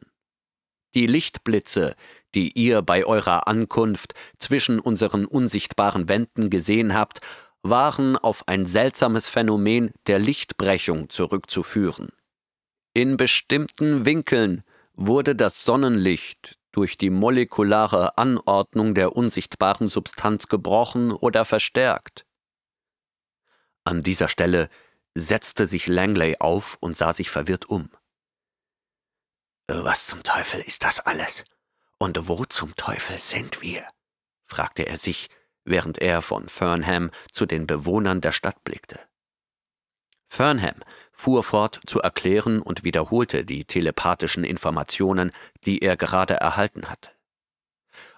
Die Lichtblitze, die ihr bei eurer Ankunft zwischen unseren unsichtbaren Wänden gesehen habt, waren auf ein seltsames Phänomen der Lichtbrechung zurückzuführen. In bestimmten Winkeln wurde das Sonnenlicht durch die molekulare Anordnung der unsichtbaren Substanz gebrochen oder verstärkt. An dieser Stelle setzte sich Langley auf und sah sich verwirrt um. Was zum Teufel ist das alles? Und wo zum Teufel sind wir? fragte er sich, während er von Fernham zu den Bewohnern der Stadt blickte. Fernham fuhr fort zu erklären und wiederholte die telepathischen Informationen, die er gerade erhalten hatte.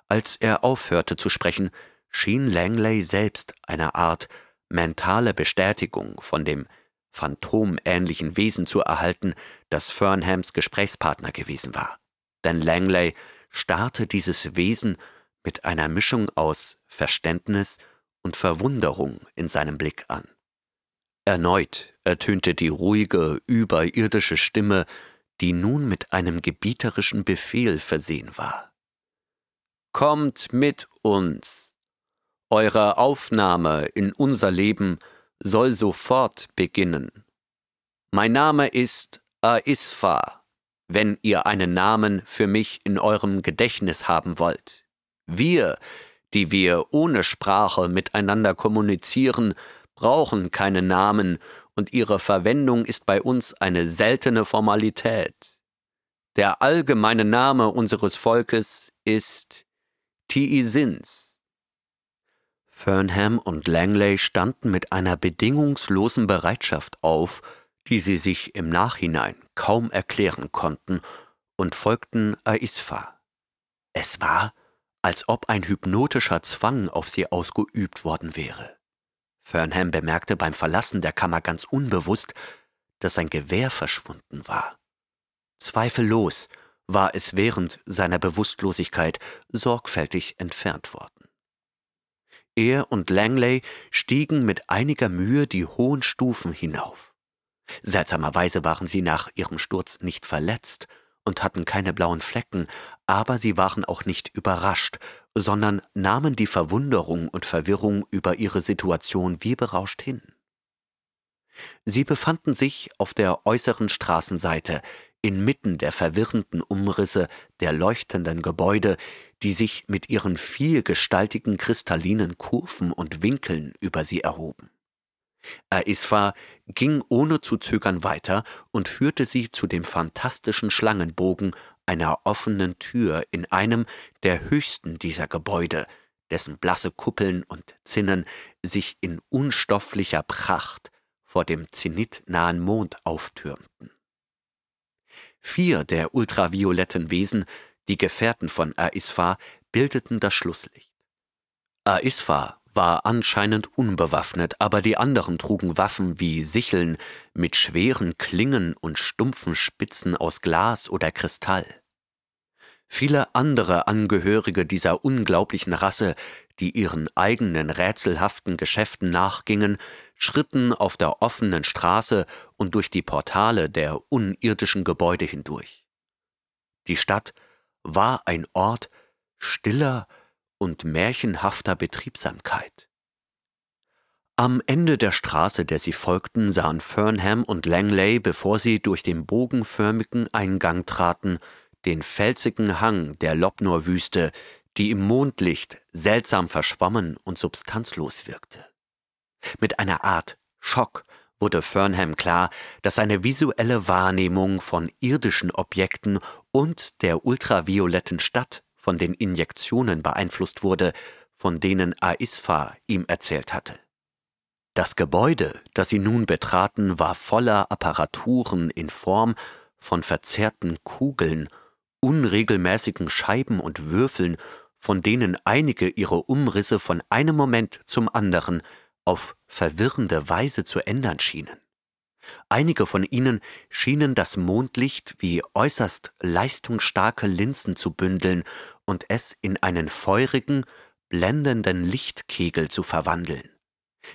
Als er aufhörte zu sprechen, schien Langley selbst eine Art mentale Bestätigung von dem phantomähnlichen Wesen zu erhalten, das Fernhams Gesprächspartner gewesen war. Denn Langley starrte dieses Wesen mit einer Mischung aus Verständnis und Verwunderung in seinem Blick an. Erneut ertönte die ruhige, überirdische Stimme, die nun mit einem gebieterischen Befehl versehen war. Kommt mit uns. Eure Aufnahme in unser Leben soll sofort beginnen. Mein Name ist Aisfa, wenn ihr einen Namen für mich in eurem Gedächtnis haben wollt. Wir, die wir ohne Sprache miteinander kommunizieren, brauchen keine Namen und ihre Verwendung ist bei uns eine seltene Formalität. Der allgemeine Name unseres Volkes ist Tiisins. Fernham und Langley standen mit einer bedingungslosen Bereitschaft auf, die sie sich im Nachhinein kaum erklären konnten, und folgten Aisfa. Es war, als ob ein hypnotischer Zwang auf sie ausgeübt worden wäre. Fernham bemerkte beim Verlassen der Kammer ganz unbewusst, dass sein Gewehr verschwunden war. Zweifellos war es während seiner Bewusstlosigkeit sorgfältig entfernt worden. Er und Langley stiegen mit einiger Mühe die hohen Stufen hinauf. Seltsamerweise waren sie nach ihrem Sturz nicht verletzt und hatten keine blauen Flecken, aber sie waren auch nicht überrascht, sondern nahmen die Verwunderung und Verwirrung über ihre Situation wie berauscht hin. Sie befanden sich auf der äußeren Straßenseite, inmitten der verwirrenden Umrisse der leuchtenden Gebäude, die sich mit ihren vielgestaltigen kristallinen Kurven und Winkeln über sie erhoben. Aisfa ging ohne zu zögern weiter und führte sie zu dem fantastischen Schlangenbogen einer offenen Tür in einem der höchsten dieser Gebäude, dessen blasse Kuppeln und Zinnen sich in unstofflicher Pracht vor dem zenitnahen Mond auftürmten. Vier der ultravioletten Wesen, die Gefährten von Aisfa, bildeten das Schlusslicht. Aisfa war anscheinend unbewaffnet, aber die anderen trugen Waffen wie Sicheln mit schweren Klingen und stumpfen Spitzen aus Glas oder Kristall. Viele andere Angehörige dieser unglaublichen Rasse, die ihren eigenen rätselhaften Geschäften nachgingen, schritten auf der offenen Straße und durch die Portale der unirdischen Gebäude hindurch. Die Stadt war ein Ort stiller und märchenhafter Betriebsamkeit. Am Ende der Straße, der sie folgten, sahen Fernham und Langley, bevor sie durch den bogenförmigen Eingang traten, den felsigen Hang der Lobnor-Wüste, die im Mondlicht seltsam verschwommen und substanzlos wirkte. Mit einer Art Schock wurde Fernham klar, dass seine visuelle Wahrnehmung von irdischen Objekten und der ultravioletten Stadt von den Injektionen beeinflusst wurde, von denen Aisfa ihm erzählt hatte. Das Gebäude, das sie nun betraten, war voller Apparaturen in Form von verzerrten Kugeln, unregelmäßigen Scheiben und Würfeln, von denen einige ihre Umrisse von einem Moment zum anderen auf verwirrende Weise zu ändern schienen. Einige von ihnen schienen das Mondlicht wie äußerst leistungsstarke Linsen zu bündeln und es in einen feurigen, blendenden Lichtkegel zu verwandeln.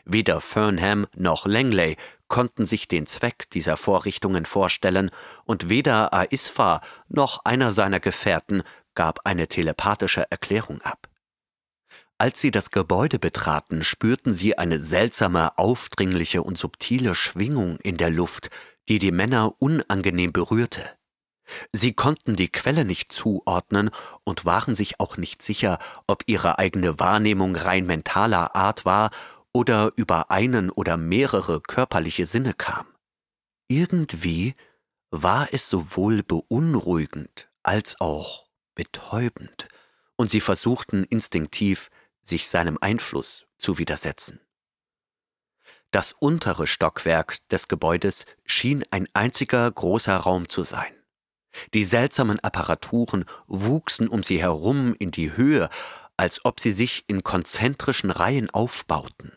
Weder Fernham noch Langley konnten sich den Zweck dieser Vorrichtungen vorstellen, und weder Aisfa noch einer seiner Gefährten gab eine telepathische Erklärung ab. Als sie das Gebäude betraten, spürten sie eine seltsame, aufdringliche und subtile Schwingung in der Luft, die die Männer unangenehm berührte. Sie konnten die Quelle nicht zuordnen und waren sich auch nicht sicher, ob ihre eigene Wahrnehmung rein mentaler Art war oder über einen oder mehrere körperliche Sinne kam. Irgendwie war es sowohl beunruhigend als auch betäubend, und sie versuchten instinktiv, sich seinem Einfluss zu widersetzen. Das untere Stockwerk des Gebäudes schien ein einziger großer Raum zu sein. Die seltsamen Apparaturen wuchsen um sie herum in die Höhe, als ob sie sich in konzentrischen Reihen aufbauten.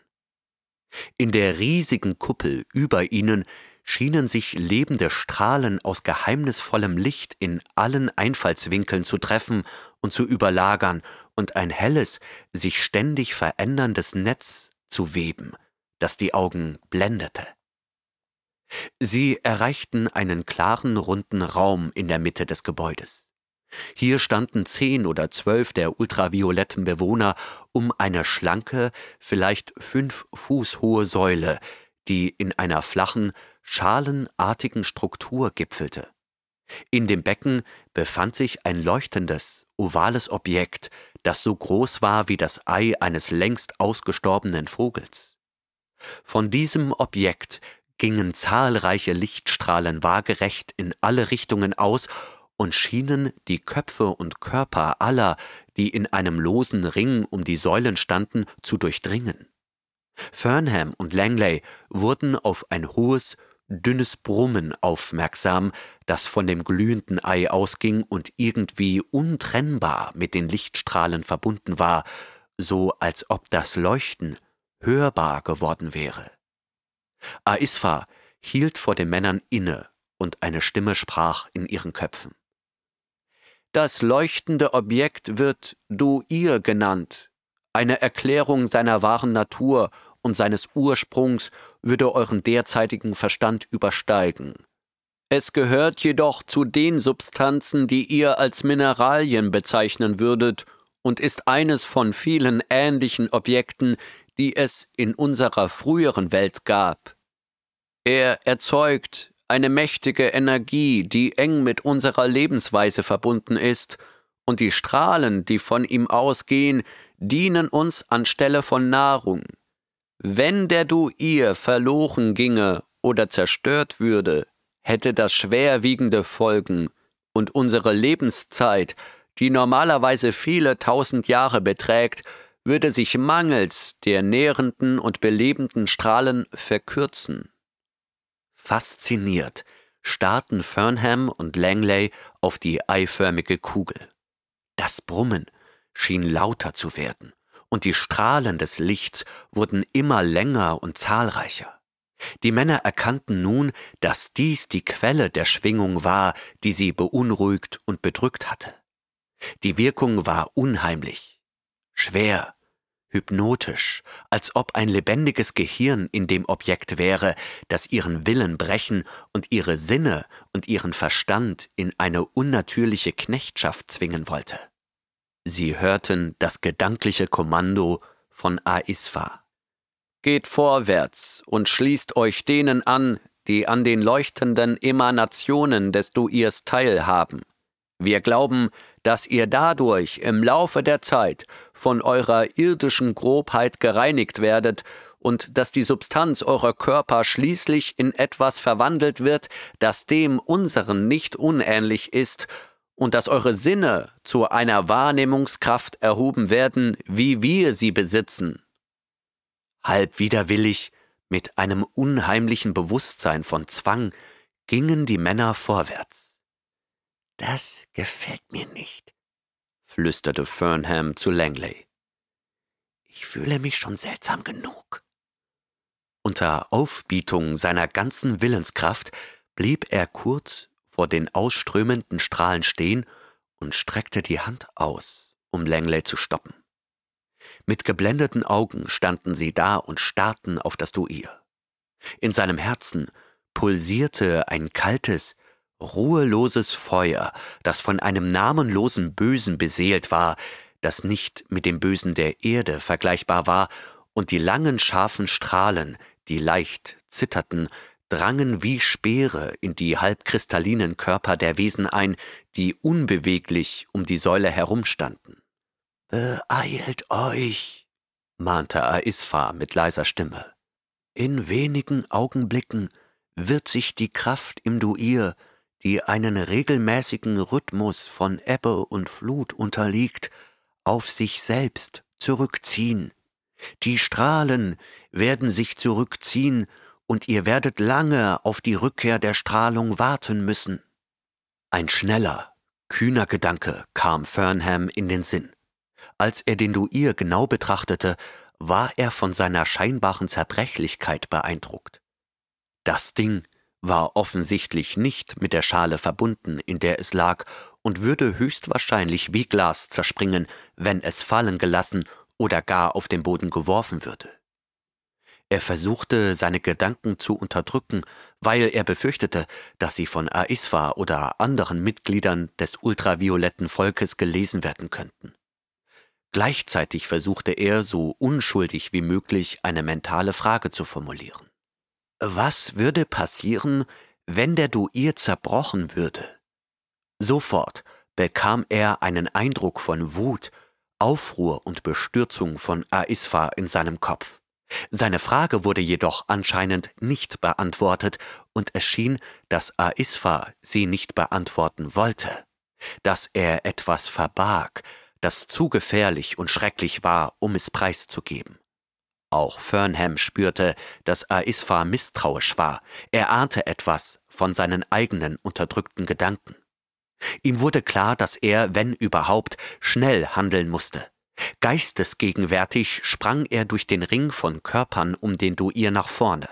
In der riesigen Kuppel über ihnen schienen sich lebende Strahlen aus geheimnisvollem Licht in allen Einfallswinkeln zu treffen und zu überlagern und ein helles, sich ständig veränderndes Netz zu weben, das die Augen blendete. Sie erreichten einen klaren, runden Raum in der Mitte des Gebäudes. Hier standen zehn oder zwölf der ultravioletten Bewohner um eine schlanke, vielleicht fünf Fuß hohe Säule, die in einer flachen, schalenartigen Struktur gipfelte. In dem Becken befand sich ein leuchtendes, ovales Objekt, das so groß war wie das Ei eines längst ausgestorbenen Vogels. Von diesem Objekt gingen zahlreiche Lichtstrahlen waagerecht in alle Richtungen aus und schienen die Köpfe und Körper aller, die in einem losen Ring um die Säulen standen, zu durchdringen. Fernham und Langley wurden auf ein hohes, dünnes Brummen aufmerksam, das von dem glühenden Ei ausging und irgendwie untrennbar mit den Lichtstrahlen verbunden war, so als ob das Leuchten hörbar geworden wäre. Aisfa hielt vor den Männern inne und eine Stimme sprach in ihren Köpfen. Das leuchtende Objekt wird Du-Ir genannt. Eine Erklärung seiner wahren Natur und seines Ursprungs würde euren derzeitigen Verstand übersteigen. Es gehört jedoch zu den Substanzen, die ihr als Mineralien bezeichnen würdet, und ist eines von vielen ähnlichen Objekten, die es in unserer früheren Welt gab. Er erzeugt eine mächtige Energie, die eng mit unserer Lebensweise verbunden ist, und die Strahlen, die von ihm ausgehen, dienen uns anstelle von Nahrung. Wenn der Du-Ir verloren ginge oder zerstört würde, hätte das schwerwiegende Folgen, und unsere Lebenszeit, die normalerweise viele tausend Jahre beträgt, würde sich mangels der nährenden und belebenden Strahlen verkürzen. Fasziniert starrten Fernham und Langley auf die eiförmige Kugel. Das Brummen schien lauter zu werden, und die Strahlen des Lichts wurden immer länger und zahlreicher. Die Männer erkannten nun, dass dies die Quelle der Schwingung war, die sie beunruhigt und bedrückt hatte. Die Wirkung war unheimlich, schwer, hypnotisch, als ob ein lebendiges Gehirn in dem Objekt wäre, das ihren Willen brechen und ihre Sinne und ihren Verstand in eine unnatürliche Knechtschaft zwingen wollte. Sie hörten das gedankliche Kommando von Aisfa. Geht vorwärts und schließt euch denen an, die an den leuchtenden Emanationen des Duirs teilhaben. Wir glauben, dass ihr dadurch im Laufe der Zeit von eurer irdischen Grobheit gereinigt werdet und dass die Substanz eurer Körper schließlich in etwas verwandelt wird, das dem unseren nicht unähnlich ist, und dass eure Sinne zu einer Wahrnehmungskraft erhoben werden, wie wir sie besitzen. Halb widerwillig, mit einem unheimlichen Bewusstsein von Zwang, gingen die Männer vorwärts. Das gefällt mir nicht, flüsterte Fernham zu Langley. Ich fühle mich schon seltsam genug. Unter Aufbietung seiner ganzen Willenskraft blieb er kurz vor den ausströmenden Strahlen stehen und streckte die Hand aus, um Langley zu stoppen. Mit geblendeten Augen standen sie da und starrten auf das Duir. In seinem Herzen pulsierte ein kaltes, ruheloses Feuer, das von einem namenlosen Bösen beseelt war, das nicht mit dem Bösen der Erde vergleichbar war, und die langen scharfen Strahlen, die leicht zitterten, drangen wie Speere in die halbkristallinen Körper der Wesen ein, die unbeweglich um die Säule herumstanden. Beeilt euch, mahnte Aisfa mit leiser Stimme. In wenigen Augenblicken wird sich die Kraft im Duir, die einen regelmäßigen Rhythmus von Ebbe und Flut unterliegt, auf sich selbst zurückziehen. Die Strahlen werden sich zurückziehen, und ihr werdet lange auf die Rückkehr der Strahlung warten müssen. Ein schneller, kühner Gedanke kam Fernham in den Sinn. Als er den Duir genau betrachtete, war er von seiner scheinbaren Zerbrechlichkeit beeindruckt. Das Ding war offensichtlich nicht mit der Schale verbunden, in der es lag, und würde höchstwahrscheinlich wie Glas zerspringen, wenn es fallen gelassen oder gar auf den Boden geworfen würde. Er versuchte, seine Gedanken zu unterdrücken, weil er befürchtete, dass sie von Aisfa oder anderen Mitgliedern des ultravioletten Volkes gelesen werden könnten. Gleichzeitig versuchte er, so unschuldig wie möglich eine mentale Frage zu formulieren. Was würde passieren, wenn der Duir zerbrochen würde? Sofort bekam er einen Eindruck von Wut, Aufruhr und Bestürzung von Aisfa in seinem Kopf. Seine Frage wurde jedoch anscheinend nicht beantwortet, und es schien, dass Aisfa sie nicht beantworten wollte, dass er etwas verbarg, das zu gefährlich und schrecklich war, um es preiszugeben. Auch Fernham spürte, dass Aisfa misstrauisch war, er ahnte etwas von seinen eigenen unterdrückten Gedanken. Ihm wurde klar, dass er, wenn überhaupt, schnell handeln musste. Geistesgegenwärtig sprang er durch den Ring von Körpern um den Duir nach vorne.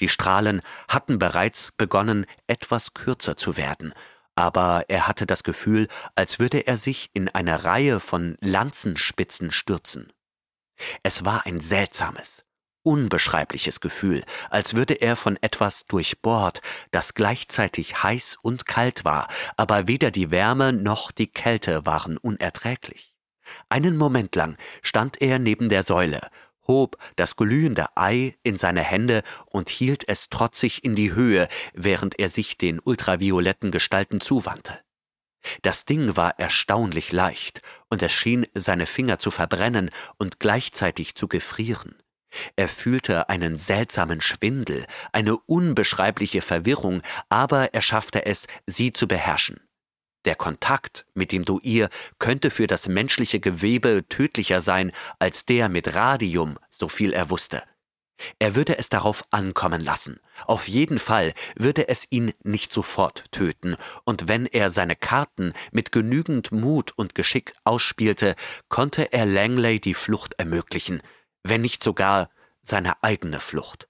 Die Strahlen hatten bereits begonnen, etwas kürzer zu werden, aber er hatte das Gefühl, als würde er sich in eine Reihe von Lanzenspitzen stürzen. Es war ein seltsames, unbeschreibliches Gefühl, als würde er von etwas durchbohrt, das gleichzeitig heiß und kalt war, aber weder die Wärme noch die Kälte waren unerträglich. Einen Moment lang stand er neben der Säule, hob das glühende Ei in seine Hände und hielt es trotzig in die Höhe, während er sich den ultravioletten Gestalten zuwandte. Das Ding war erstaunlich leicht, und es schien seine Finger zu verbrennen und gleichzeitig zu gefrieren. Er fühlte einen seltsamen Schwindel, eine unbeschreibliche Verwirrung, aber er schaffte es, sie zu beherrschen. Der Kontakt mit dem Duir könnte für das menschliche Gewebe tödlicher sein als der mit Radium, so viel er wusste. Er würde es darauf ankommen lassen. Auf jeden Fall würde es ihn nicht sofort töten, und wenn er seine Karten mit genügend Mut und Geschick ausspielte, konnte er Langley die Flucht ermöglichen, wenn nicht sogar seine eigene Flucht.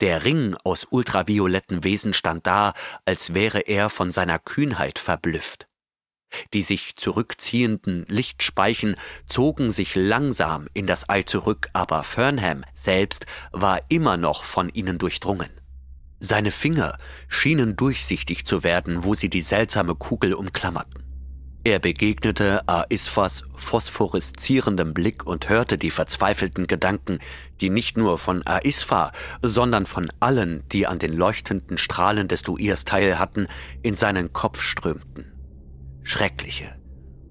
Der Ring aus ultravioletten Wesen stand da, als wäre er von seiner Kühnheit verblüfft. Die sich zurückziehenden Lichtspeichen zogen sich langsam in das Ei zurück, aber Fernham selbst war immer noch von ihnen durchdrungen. Seine Finger schienen durchsichtig zu werden, wo sie die seltsame Kugel umklammerten. Er begegnete Aisfas phosphoreszierendem Blick und hörte die verzweifelten Gedanken, die nicht nur von Aisfa, sondern von allen, die an den leuchtenden Strahlen des Duirs teil hatten, in seinen Kopf strömten. Schreckliche,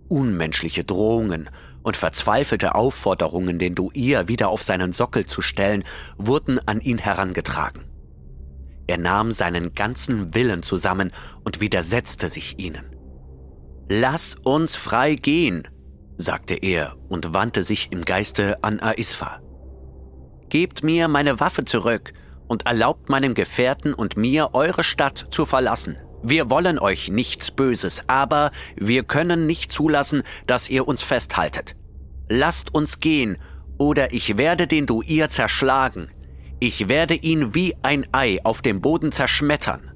unmenschliche Drohungen und verzweifelte Aufforderungen, den Duir wieder auf seinen Sockel zu stellen, wurden an ihn herangetragen. Er nahm seinen ganzen Willen zusammen und widersetzte sich ihnen. Lass uns frei gehen, sagte er und wandte sich im Geiste an Aisfa. Gebt mir meine Waffe zurück und erlaubt meinem Gefährten und mir eure Stadt zu verlassen. Wir wollen euch nichts Böses, aber wir können nicht zulassen, dass ihr uns festhaltet. Lasst uns gehen, oder ich werde den Duir zerschlagen. Ich werde ihn wie ein Ei auf dem Boden zerschmettern.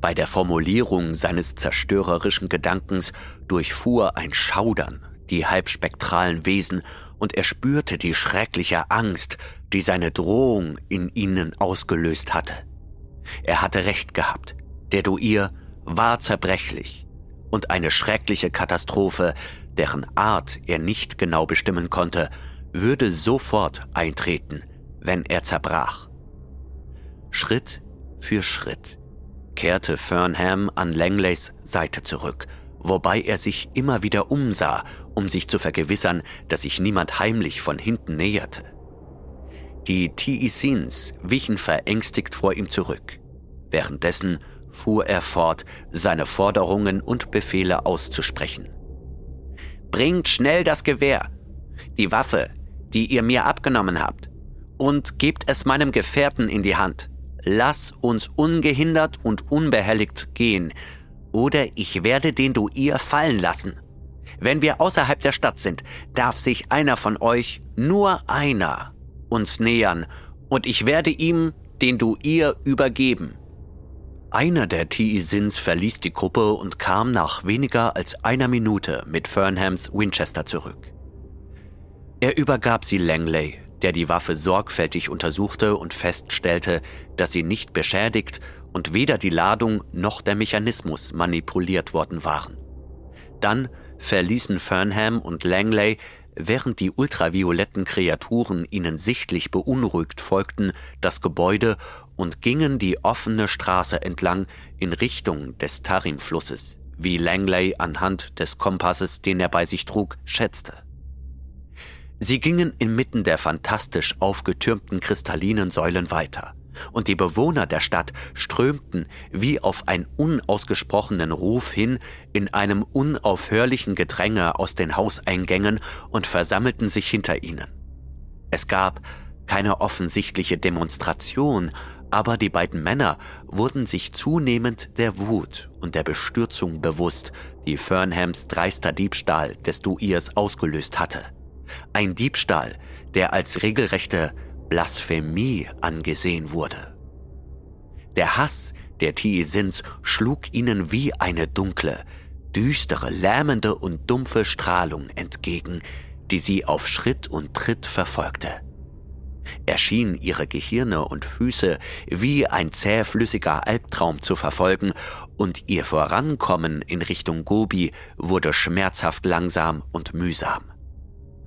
Bei der Formulierung seines zerstörerischen Gedankens durchfuhr ein Schaudern die halbspektralen Wesen, und er spürte die schreckliche Angst, die seine Drohung in ihnen ausgelöst hatte. Er hatte recht gehabt. Der Duir war zerbrechlich, und eine schreckliche Katastrophe, deren Art er nicht genau bestimmen konnte, würde sofort eintreten, wenn er zerbrach. Schritt für Schritt kehrte Fernham an Langleys Seite zurück, wobei er sich immer wieder umsah, um sich zu vergewissern, dass sich niemand heimlich von hinten näherte. Die Tiisins wichen verängstigt vor ihm zurück. Währenddessen fuhr er fort, seine Forderungen und Befehle auszusprechen. Bringt schnell das Gewehr, die Waffe, die ihr mir abgenommen habt, und gebt es meinem Gefährten in die Hand. Lass uns ungehindert und unbehelligt gehen, oder ich werde den Duir fallen lassen. Wenn wir außerhalb der Stadt sind, darf sich einer von euch, nur einer, uns nähern, und ich werde ihm den Duir übergeben. Einer der Tiisins verließ die Gruppe und kam nach weniger als einer Minute mit Fernhams Winchester zurück. Er übergab sie Langley, der die Waffe sorgfältig untersuchte und feststellte, dass sie nicht beschädigt und weder die Ladung noch der Mechanismus manipuliert worden waren. Dann verließen Fernham und Langley, während die ultravioletten Kreaturen ihnen sichtlich beunruhigt folgten, das Gebäude und gingen die offene Straße entlang in Richtung des Tarim-Flusses, wie Langley anhand des Kompasses, den er bei sich trug, schätzte. Sie gingen inmitten der fantastisch aufgetürmten kristallinen Säulen weiter, und die Bewohner der Stadt strömten wie auf einen unausgesprochenen Ruf hin in einem unaufhörlichen Gedränge aus den Hauseingängen und versammelten sich hinter ihnen. Es gab keine offensichtliche Demonstration, aber die beiden Männer wurden sich zunehmend der Wut und der Bestürzung bewusst, die Fernhams dreister Diebstahl des Duirs ausgelöst hatte. Ein Diebstahl, der als regelrechte Blasphemie angesehen wurde. Der Hass der Tiesins schlug ihnen wie eine dunkle, düstere, lähmende und dumpfe Strahlung entgegen, die sie auf Schritt und Tritt verfolgte erschien ihre Gehirne und Füße wie ein zähflüssiger Albtraum zu verfolgen, und ihr Vorankommen in Richtung Gobi wurde schmerzhaft langsam und mühsam.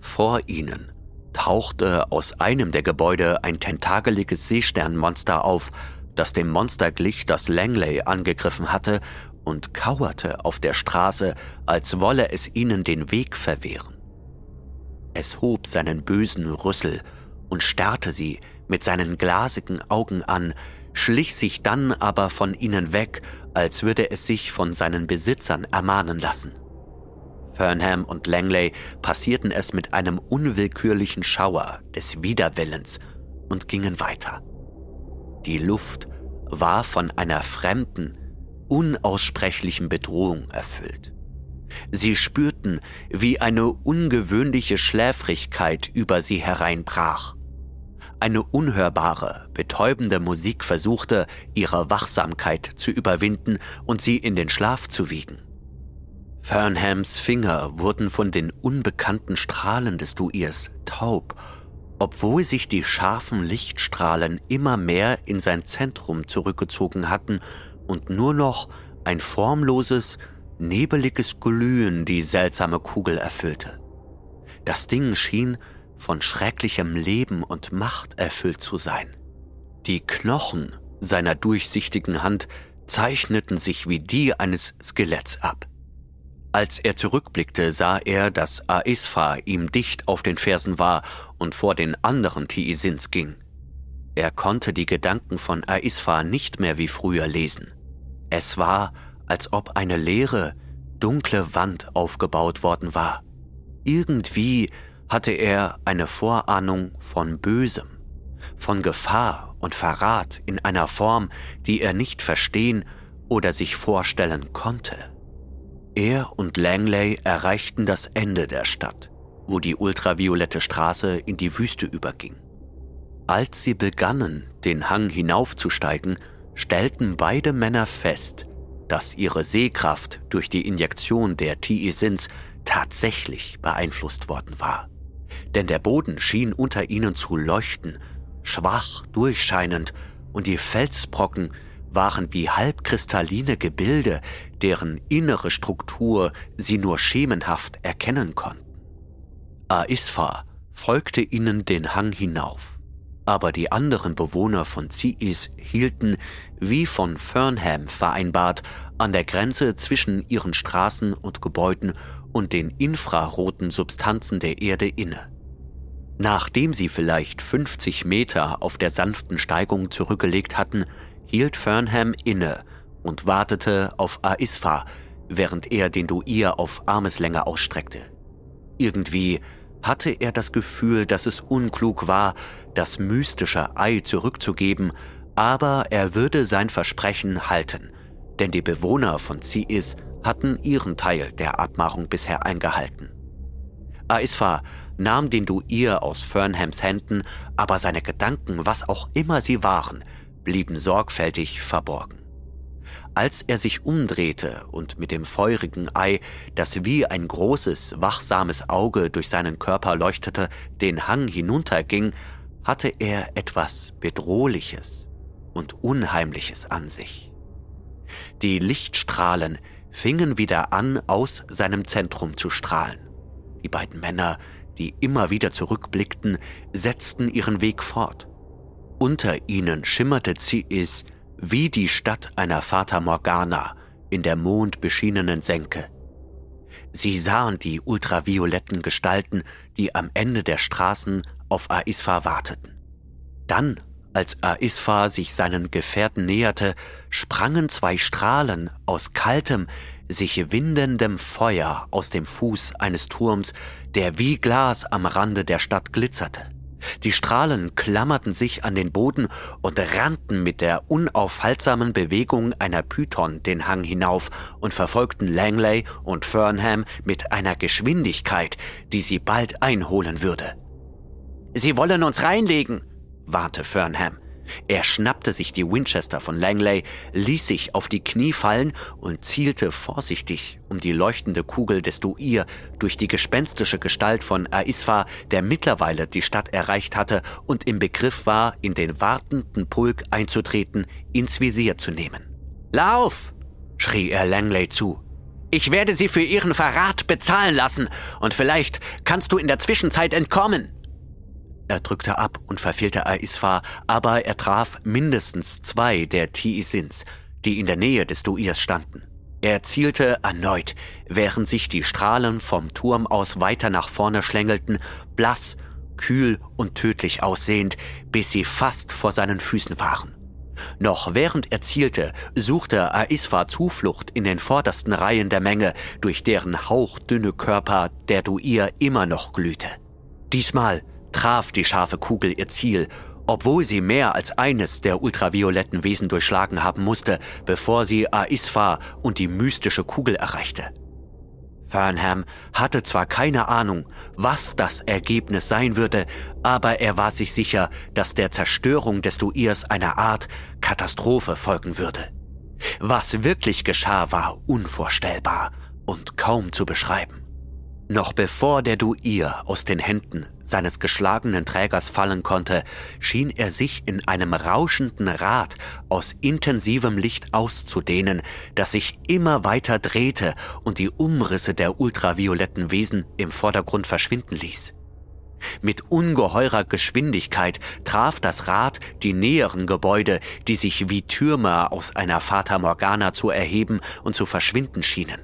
Vor ihnen tauchte aus einem der Gebäude ein tentakeliges Seesternmonster auf, das dem Monster glich, das Langley angegriffen hatte, und kauerte auf der Straße, als wolle es ihnen den Weg verwehren. Es hob seinen bösen Rüssel und starrte sie mit seinen glasigen Augen an, schlich sich dann aber von ihnen weg, als würde es sich von seinen Besitzern ermahnen lassen. Fernham und Langley passierten es mit einem unwillkürlichen Schauer des Widerwillens und gingen weiter. Die Luft war von einer fremden, unaussprechlichen Bedrohung erfüllt. Sie spürten, wie eine ungewöhnliche Schläfrigkeit über sie hereinbrach. Eine unhörbare, betäubende Musik versuchte, ihre Wachsamkeit zu überwinden und sie in den Schlaf zu wiegen. Fernhams Finger wurden von den unbekannten Strahlen des Duirs taub, obwohl sich die scharfen Lichtstrahlen immer mehr in sein Zentrum zurückgezogen hatten und nur noch ein formloses, nebeliges Glühen die seltsame Kugel erfüllte. Das Ding schien von schrecklichem Leben und Macht erfüllt zu sein. Die Knochen seiner durchsichtigen Hand zeichneten sich wie die eines Skeletts ab. Als er zurückblickte, sah er, dass Aisfa ihm dicht auf den Fersen war und vor den anderen Tiisins ging. Er konnte die Gedanken von Aisfa nicht mehr wie früher lesen. Es war, als ob eine leere, dunkle Wand aufgebaut worden war. Irgendwie hatte er eine Vorahnung von Bösem, von Gefahr und Verrat in einer Form, die er nicht verstehen oder sich vorstellen konnte. Er und Langley erreichten das Ende der Stadt, wo die ultraviolette Straße in die Wüste überging. Als sie begannen, den Hang hinaufzusteigen, stellten beide Männer fest, dass ihre Sehkraft durch die Injektion der Tiesins tatsächlich beeinflusst worden war denn der Boden schien unter ihnen zu leuchten, schwach durchscheinend, und die Felsbrocken waren wie halbkristalline Gebilde, deren innere Struktur sie nur schemenhaft erkennen konnten. Aisfa folgte ihnen den Hang hinauf. aber die anderen Bewohner von Ziis hielten, wie von Fernham vereinbart, an der Grenze zwischen ihren Straßen und Gebäuden und den infraroten Substanzen der Erde inne. Nachdem sie vielleicht 50 Meter auf der sanften Steigung zurückgelegt hatten, hielt Fernham inne und wartete auf Aisfa, während er den Duir auf Armeslänge ausstreckte. Irgendwie hatte er das Gefühl, dass es unklug war, das mystische Ei zurückzugeben, aber er würde sein Versprechen halten, denn die Bewohner von Ziis hatten ihren Teil der Abmachung bisher eingehalten. Aisfa nahm den Duir aus Fernhams Händen, aber seine Gedanken, was auch immer sie waren, blieben sorgfältig verborgen. Als er sich umdrehte und mit dem feurigen Ei, das wie ein großes, wachsames Auge durch seinen Körper leuchtete, den Hang hinunterging, hatte er etwas Bedrohliches und Unheimliches an sich. Die Lichtstrahlen fingen wieder an, aus seinem Zentrum zu strahlen. Die beiden Männer, die immer wieder zurückblickten, setzten ihren Weg fort. Unter ihnen schimmerte Ziis wie die Stadt einer Fata Morgana in der mondbeschienenen Senke. Sie sahen die ultravioletten Gestalten, die am Ende der Straßen auf Aisfa warteten. Dann, als Aisfa sich seinen Gefährten näherte, sprangen zwei Strahlen aus kaltem, sich windendem Feuer aus dem Fuß eines Turms, der wie Glas am Rande der Stadt glitzerte. Die Strahlen klammerten sich an den Boden und rannten mit der unaufhaltsamen Bewegung einer Python den Hang hinauf und verfolgten Langley und Fernham mit einer Geschwindigkeit, die sie bald einholen würde. Sie wollen uns reinlegen, warnte Fernham. Er schnappte sich die Winchester von Langley, ließ sich auf die Knie fallen und zielte vorsichtig, um die leuchtende Kugel des Duir durch die gespenstische Gestalt von Aisfa, der mittlerweile die Stadt erreicht hatte und im Begriff war, in den wartenden Pulk einzutreten, ins Visier zu nehmen. Lauf! schrie er Langley zu. Ich werde sie für ihren Verrat bezahlen lassen, und vielleicht kannst du in der Zwischenzeit entkommen. Er drückte ab und verfehlte Aisfa, aber er traf mindestens zwei der Tiisins, die in der Nähe des Duirs standen. Er zielte erneut, während sich die Strahlen vom Turm aus weiter nach vorne schlängelten, blass, kühl und tödlich aussehend, bis sie fast vor seinen Füßen waren. Noch während er zielte, suchte Aisfa Zuflucht in den vordersten Reihen der Menge, durch deren hauchdünne Körper der Duir immer noch glühte. Diesmal traf die scharfe Kugel ihr Ziel, obwohl sie mehr als eines der ultravioletten Wesen durchschlagen haben musste, bevor sie Aisfa und die mystische Kugel erreichte. Fernham hatte zwar keine Ahnung, was das Ergebnis sein würde, aber er war sich sicher, dass der Zerstörung des Duirs eine Art Katastrophe folgen würde. Was wirklich geschah, war unvorstellbar und kaum zu beschreiben. Noch bevor der Duir aus den Händen seines geschlagenen Trägers fallen konnte, schien er sich in einem rauschenden Rad aus intensivem Licht auszudehnen, das sich immer weiter drehte und die Umrisse der ultravioletten Wesen im Vordergrund verschwinden ließ. Mit ungeheurer Geschwindigkeit traf das Rad die näheren Gebäude, die sich wie Türme aus einer Fata Morgana zu erheben und zu verschwinden schienen.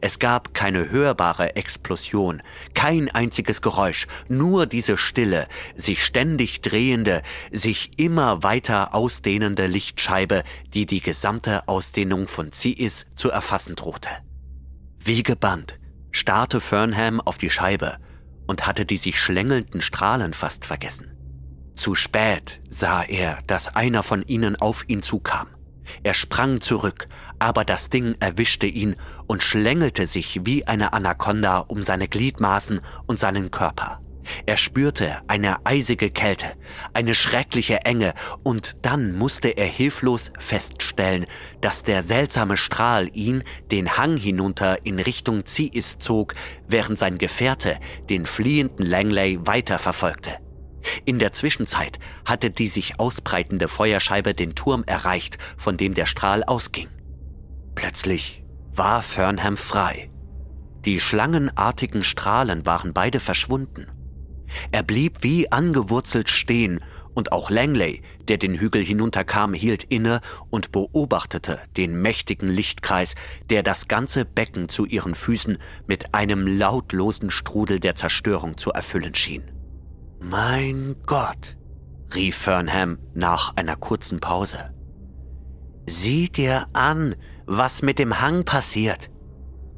Es gab keine hörbare Explosion, kein einziges Geräusch, nur diese stille, sich ständig drehende, sich immer weiter ausdehnende Lichtscheibe, die die gesamte Ausdehnung von Ziis zu erfassen drohte. Wie gebannt starrte Fernham auf die Scheibe und hatte die sich schlängelnden Strahlen fast vergessen. Zu spät sah er, dass einer von ihnen auf ihn zukam. Er sprang zurück, aber das Ding erwischte ihn und schlängelte sich wie eine Anaconda um seine Gliedmaßen und seinen Körper. Er spürte eine eisige Kälte, eine schreckliche Enge, und dann musste er hilflos feststellen, dass der seltsame Strahl ihn den Hang hinunter in Richtung Ziis zog, während sein Gefährte den fliehenden Langley weiter verfolgte. In der Zwischenzeit hatte die sich ausbreitende Feuerscheibe den Turm erreicht, von dem der Strahl ausging. Plötzlich war Fernham frei. Die schlangenartigen Strahlen waren beide verschwunden. Er blieb wie angewurzelt stehen und auch Langley, der den Hügel hinunterkam, hielt inne und beobachtete den mächtigen Lichtkreis, der das ganze Becken zu ihren Füßen mit einem lautlosen Strudel der Zerstörung zu erfüllen schien. Mein Gott, rief Fernham nach einer kurzen Pause. Sieh dir an, was mit dem Hang passiert.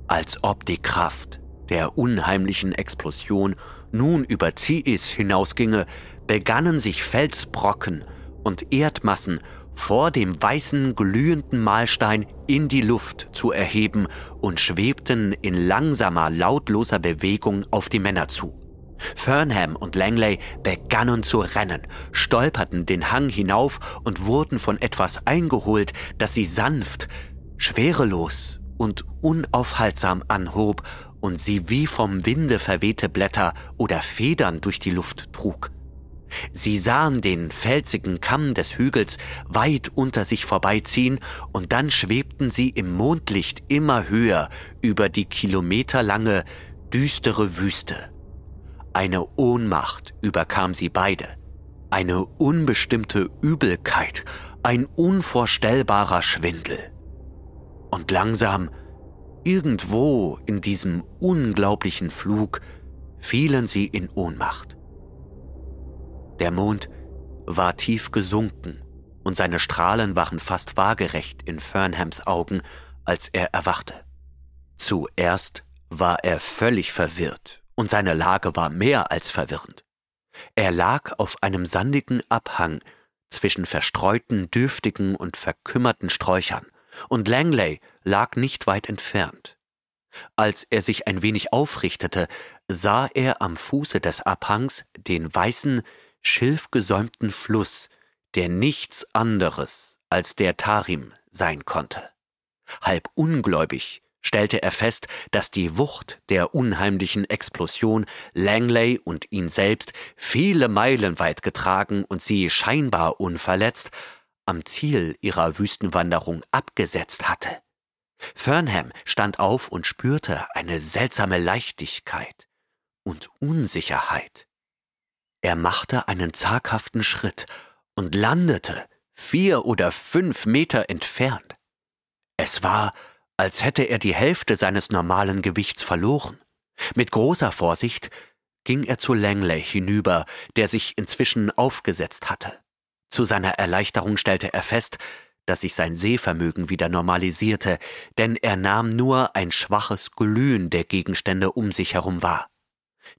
Als ob die Kraft der unheimlichen Explosion nun über Ziis hinausginge, begannen sich Felsbrocken und Erdmassen vor dem weißen glühenden Mahlstein in die Luft zu erheben und schwebten in langsamer, lautloser Bewegung auf die Männer zu. Fernham und Langley begannen zu rennen, stolperten den Hang hinauf und wurden von etwas eingeholt, das sie sanft, schwerelos und unaufhaltsam anhob und sie wie vom Winde verwehte Blätter oder Federn durch die Luft trug. Sie sahen den felsigen Kamm des Hügels weit unter sich vorbeiziehen, und dann schwebten sie im Mondlicht immer höher über die kilometerlange, düstere Wüste. Eine Ohnmacht überkam sie beide, eine unbestimmte Übelkeit, ein unvorstellbarer Schwindel. Und langsam Irgendwo in diesem unglaublichen Flug fielen sie in Ohnmacht. Der Mond war tief gesunken und seine Strahlen waren fast waagerecht in Fernhams Augen, als er erwachte. Zuerst war er völlig verwirrt und seine Lage war mehr als verwirrend. Er lag auf einem sandigen Abhang zwischen verstreuten, dürftigen und verkümmerten Sträuchern und Langley lag nicht weit entfernt. Als er sich ein wenig aufrichtete, sah er am Fuße des Abhangs den weißen, schilfgesäumten Fluss, der nichts anderes als der Tarim sein konnte. Halb ungläubig stellte er fest, dass die Wucht der unheimlichen Explosion Langley und ihn selbst viele Meilen weit getragen und sie scheinbar unverletzt am Ziel ihrer Wüstenwanderung abgesetzt hatte. Fernham stand auf und spürte eine seltsame Leichtigkeit und Unsicherheit. Er machte einen zaghaften Schritt und landete vier oder fünf Meter entfernt. Es war, als hätte er die Hälfte seines normalen Gewichts verloren. Mit großer Vorsicht ging er zu Langley hinüber, der sich inzwischen aufgesetzt hatte. Zu seiner Erleichterung stellte er fest, dass sich sein Sehvermögen wieder normalisierte, denn er nahm nur ein schwaches Glühen der Gegenstände um sich herum wahr.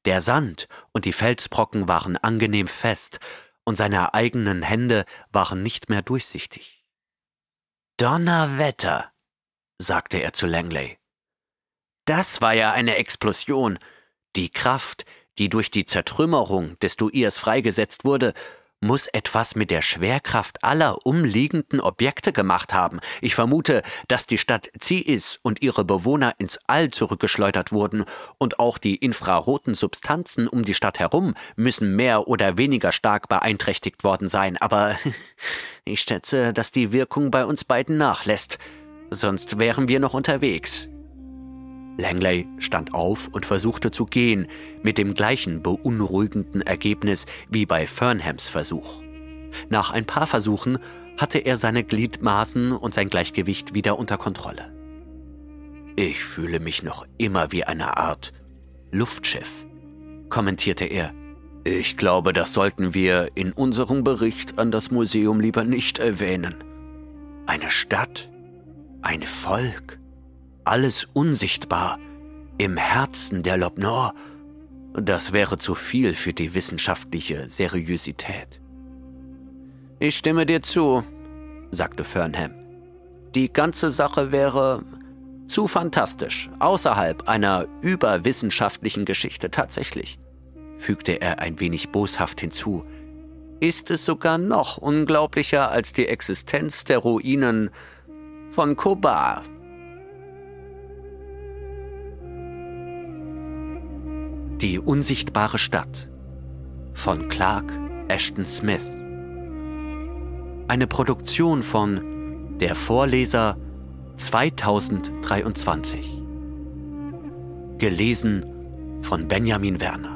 Der Sand und die Felsbrocken waren angenehm fest, und seine eigenen Hände waren nicht mehr durchsichtig. Donnerwetter, sagte er zu Langley. Das war ja eine Explosion. Die Kraft, die durch die Zertrümmerung des Duirs freigesetzt wurde, muss etwas mit der Schwerkraft aller umliegenden Objekte gemacht haben. Ich vermute, dass die Stadt Ziis und ihre Bewohner ins All zurückgeschleudert wurden, und auch die infraroten Substanzen um die Stadt herum müssen mehr oder weniger stark beeinträchtigt worden sein, aber ich schätze, dass die Wirkung bei uns beiden nachlässt, sonst wären wir noch unterwegs. Langley stand auf und versuchte zu gehen, mit dem gleichen beunruhigenden Ergebnis wie bei Fernhams Versuch. Nach ein paar Versuchen hatte er seine Gliedmaßen und sein Gleichgewicht wieder unter Kontrolle. Ich fühle mich noch immer wie eine Art Luftschiff, kommentierte er. Ich glaube, das sollten wir in unserem Bericht an das Museum lieber nicht erwähnen. Eine Stadt, ein Volk, alles unsichtbar, im Herzen der Lobnor, das wäre zu viel für die wissenschaftliche Seriosität. Ich stimme dir zu, sagte Fernham. Die ganze Sache wäre zu fantastisch, außerhalb einer überwissenschaftlichen Geschichte tatsächlich, fügte er ein wenig boshaft hinzu. Ist es sogar noch unglaublicher als die Existenz der Ruinen von Kobar, Die unsichtbare Stadt von Clark Ashton Smith. Eine Produktion von Der Vorleser 2023. Gelesen von Benjamin Werner.